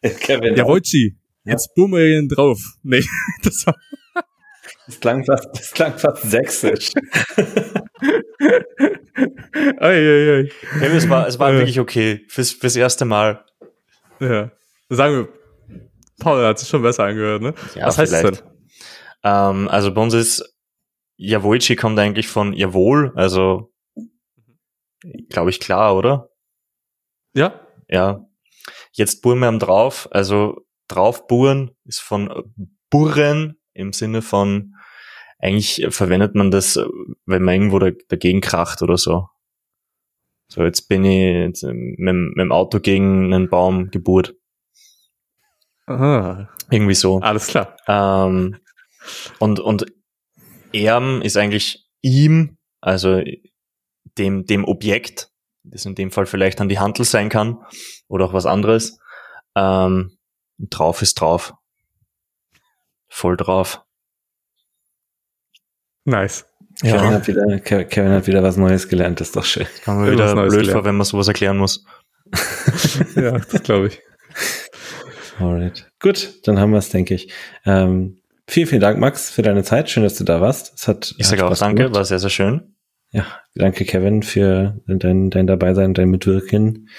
C: <laughs>
B: Kevin,
A: Ja, Wojci, jetzt bummern drauf. Nee, <laughs> das war,
B: das klang fast, das klang fast sächsisch. <laughs>
A: ei, ei, ei.
C: Ja, es war, es war
A: Äh.
C: wirklich okay. Fürs, fürs erste Mal.
A: Ja. Sagen wir, Paul hat sich schon besser angehört, ne?
C: Ja,
A: Was heißt es
C: vielleicht.
A: denn?
C: Ähm, also bei uns ist Javoici kommt eigentlich von Jawohl, also glaube ich klar, oder?
A: Ja?
C: Ja. Jetzt buren wir am drauf, also draufburen ist von äh, burren im Sinne von eigentlich verwendet man das, wenn man irgendwo da, dagegen kracht oder so. So, jetzt bin ich jetzt, äh, mit, dem- mit dem Auto gegen einen Baum geburt.
A: Aha.
C: Irgendwie so.
A: Alles klar.
C: Ähm, und, und Erm ist eigentlich ihm, also dem, dem Objekt, das in dem Fall vielleicht an die Handel sein kann oder auch was anderes. Ähm, drauf ist drauf. Voll drauf.
A: Nice.
B: Kevin,
C: Ja,
B: hat wieder, Ke- Kevin hat wieder was Neues gelernt, das ist doch schön.
C: kann man wieder blöd
A: gelernt.
C: vor, wenn man sowas erklären muss. <laughs>
A: ja, das glaube ich.
B: Alright. Gut, dann haben wir es, denke ich. Ähm, vielen, vielen Dank, Max, für deine Zeit. Schön, dass du da warst. Es hat,
C: Ich sage auch danke,
B: gemacht.
C: war sehr, sehr schön.
B: Ja, danke, Kevin, für dein, dein Dabeisein, dein Mitwirken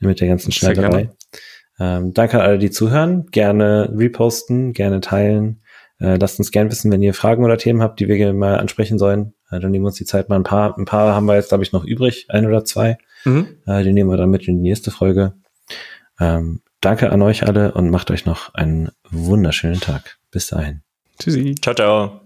B: mit der ganzen Schneiderei. Ähm, danke an alle, die zuhören. Gerne reposten, gerne teilen. Äh, lasst uns gern wissen, wenn ihr Fragen oder Themen habt, die wir mal ansprechen sollen. Äh, dann nehmen wir uns die Zeit mal ein paar. Ein paar haben wir jetzt, glaube ich, noch übrig, ein oder zwei.
A: Mhm.
B: Äh, die nehmen wir dann mit in die nächste Folge. Ähm, danke an euch alle und macht euch noch einen wunderschönen Tag. Bis dahin.
A: Tschüssi.
C: Ciao, ciao.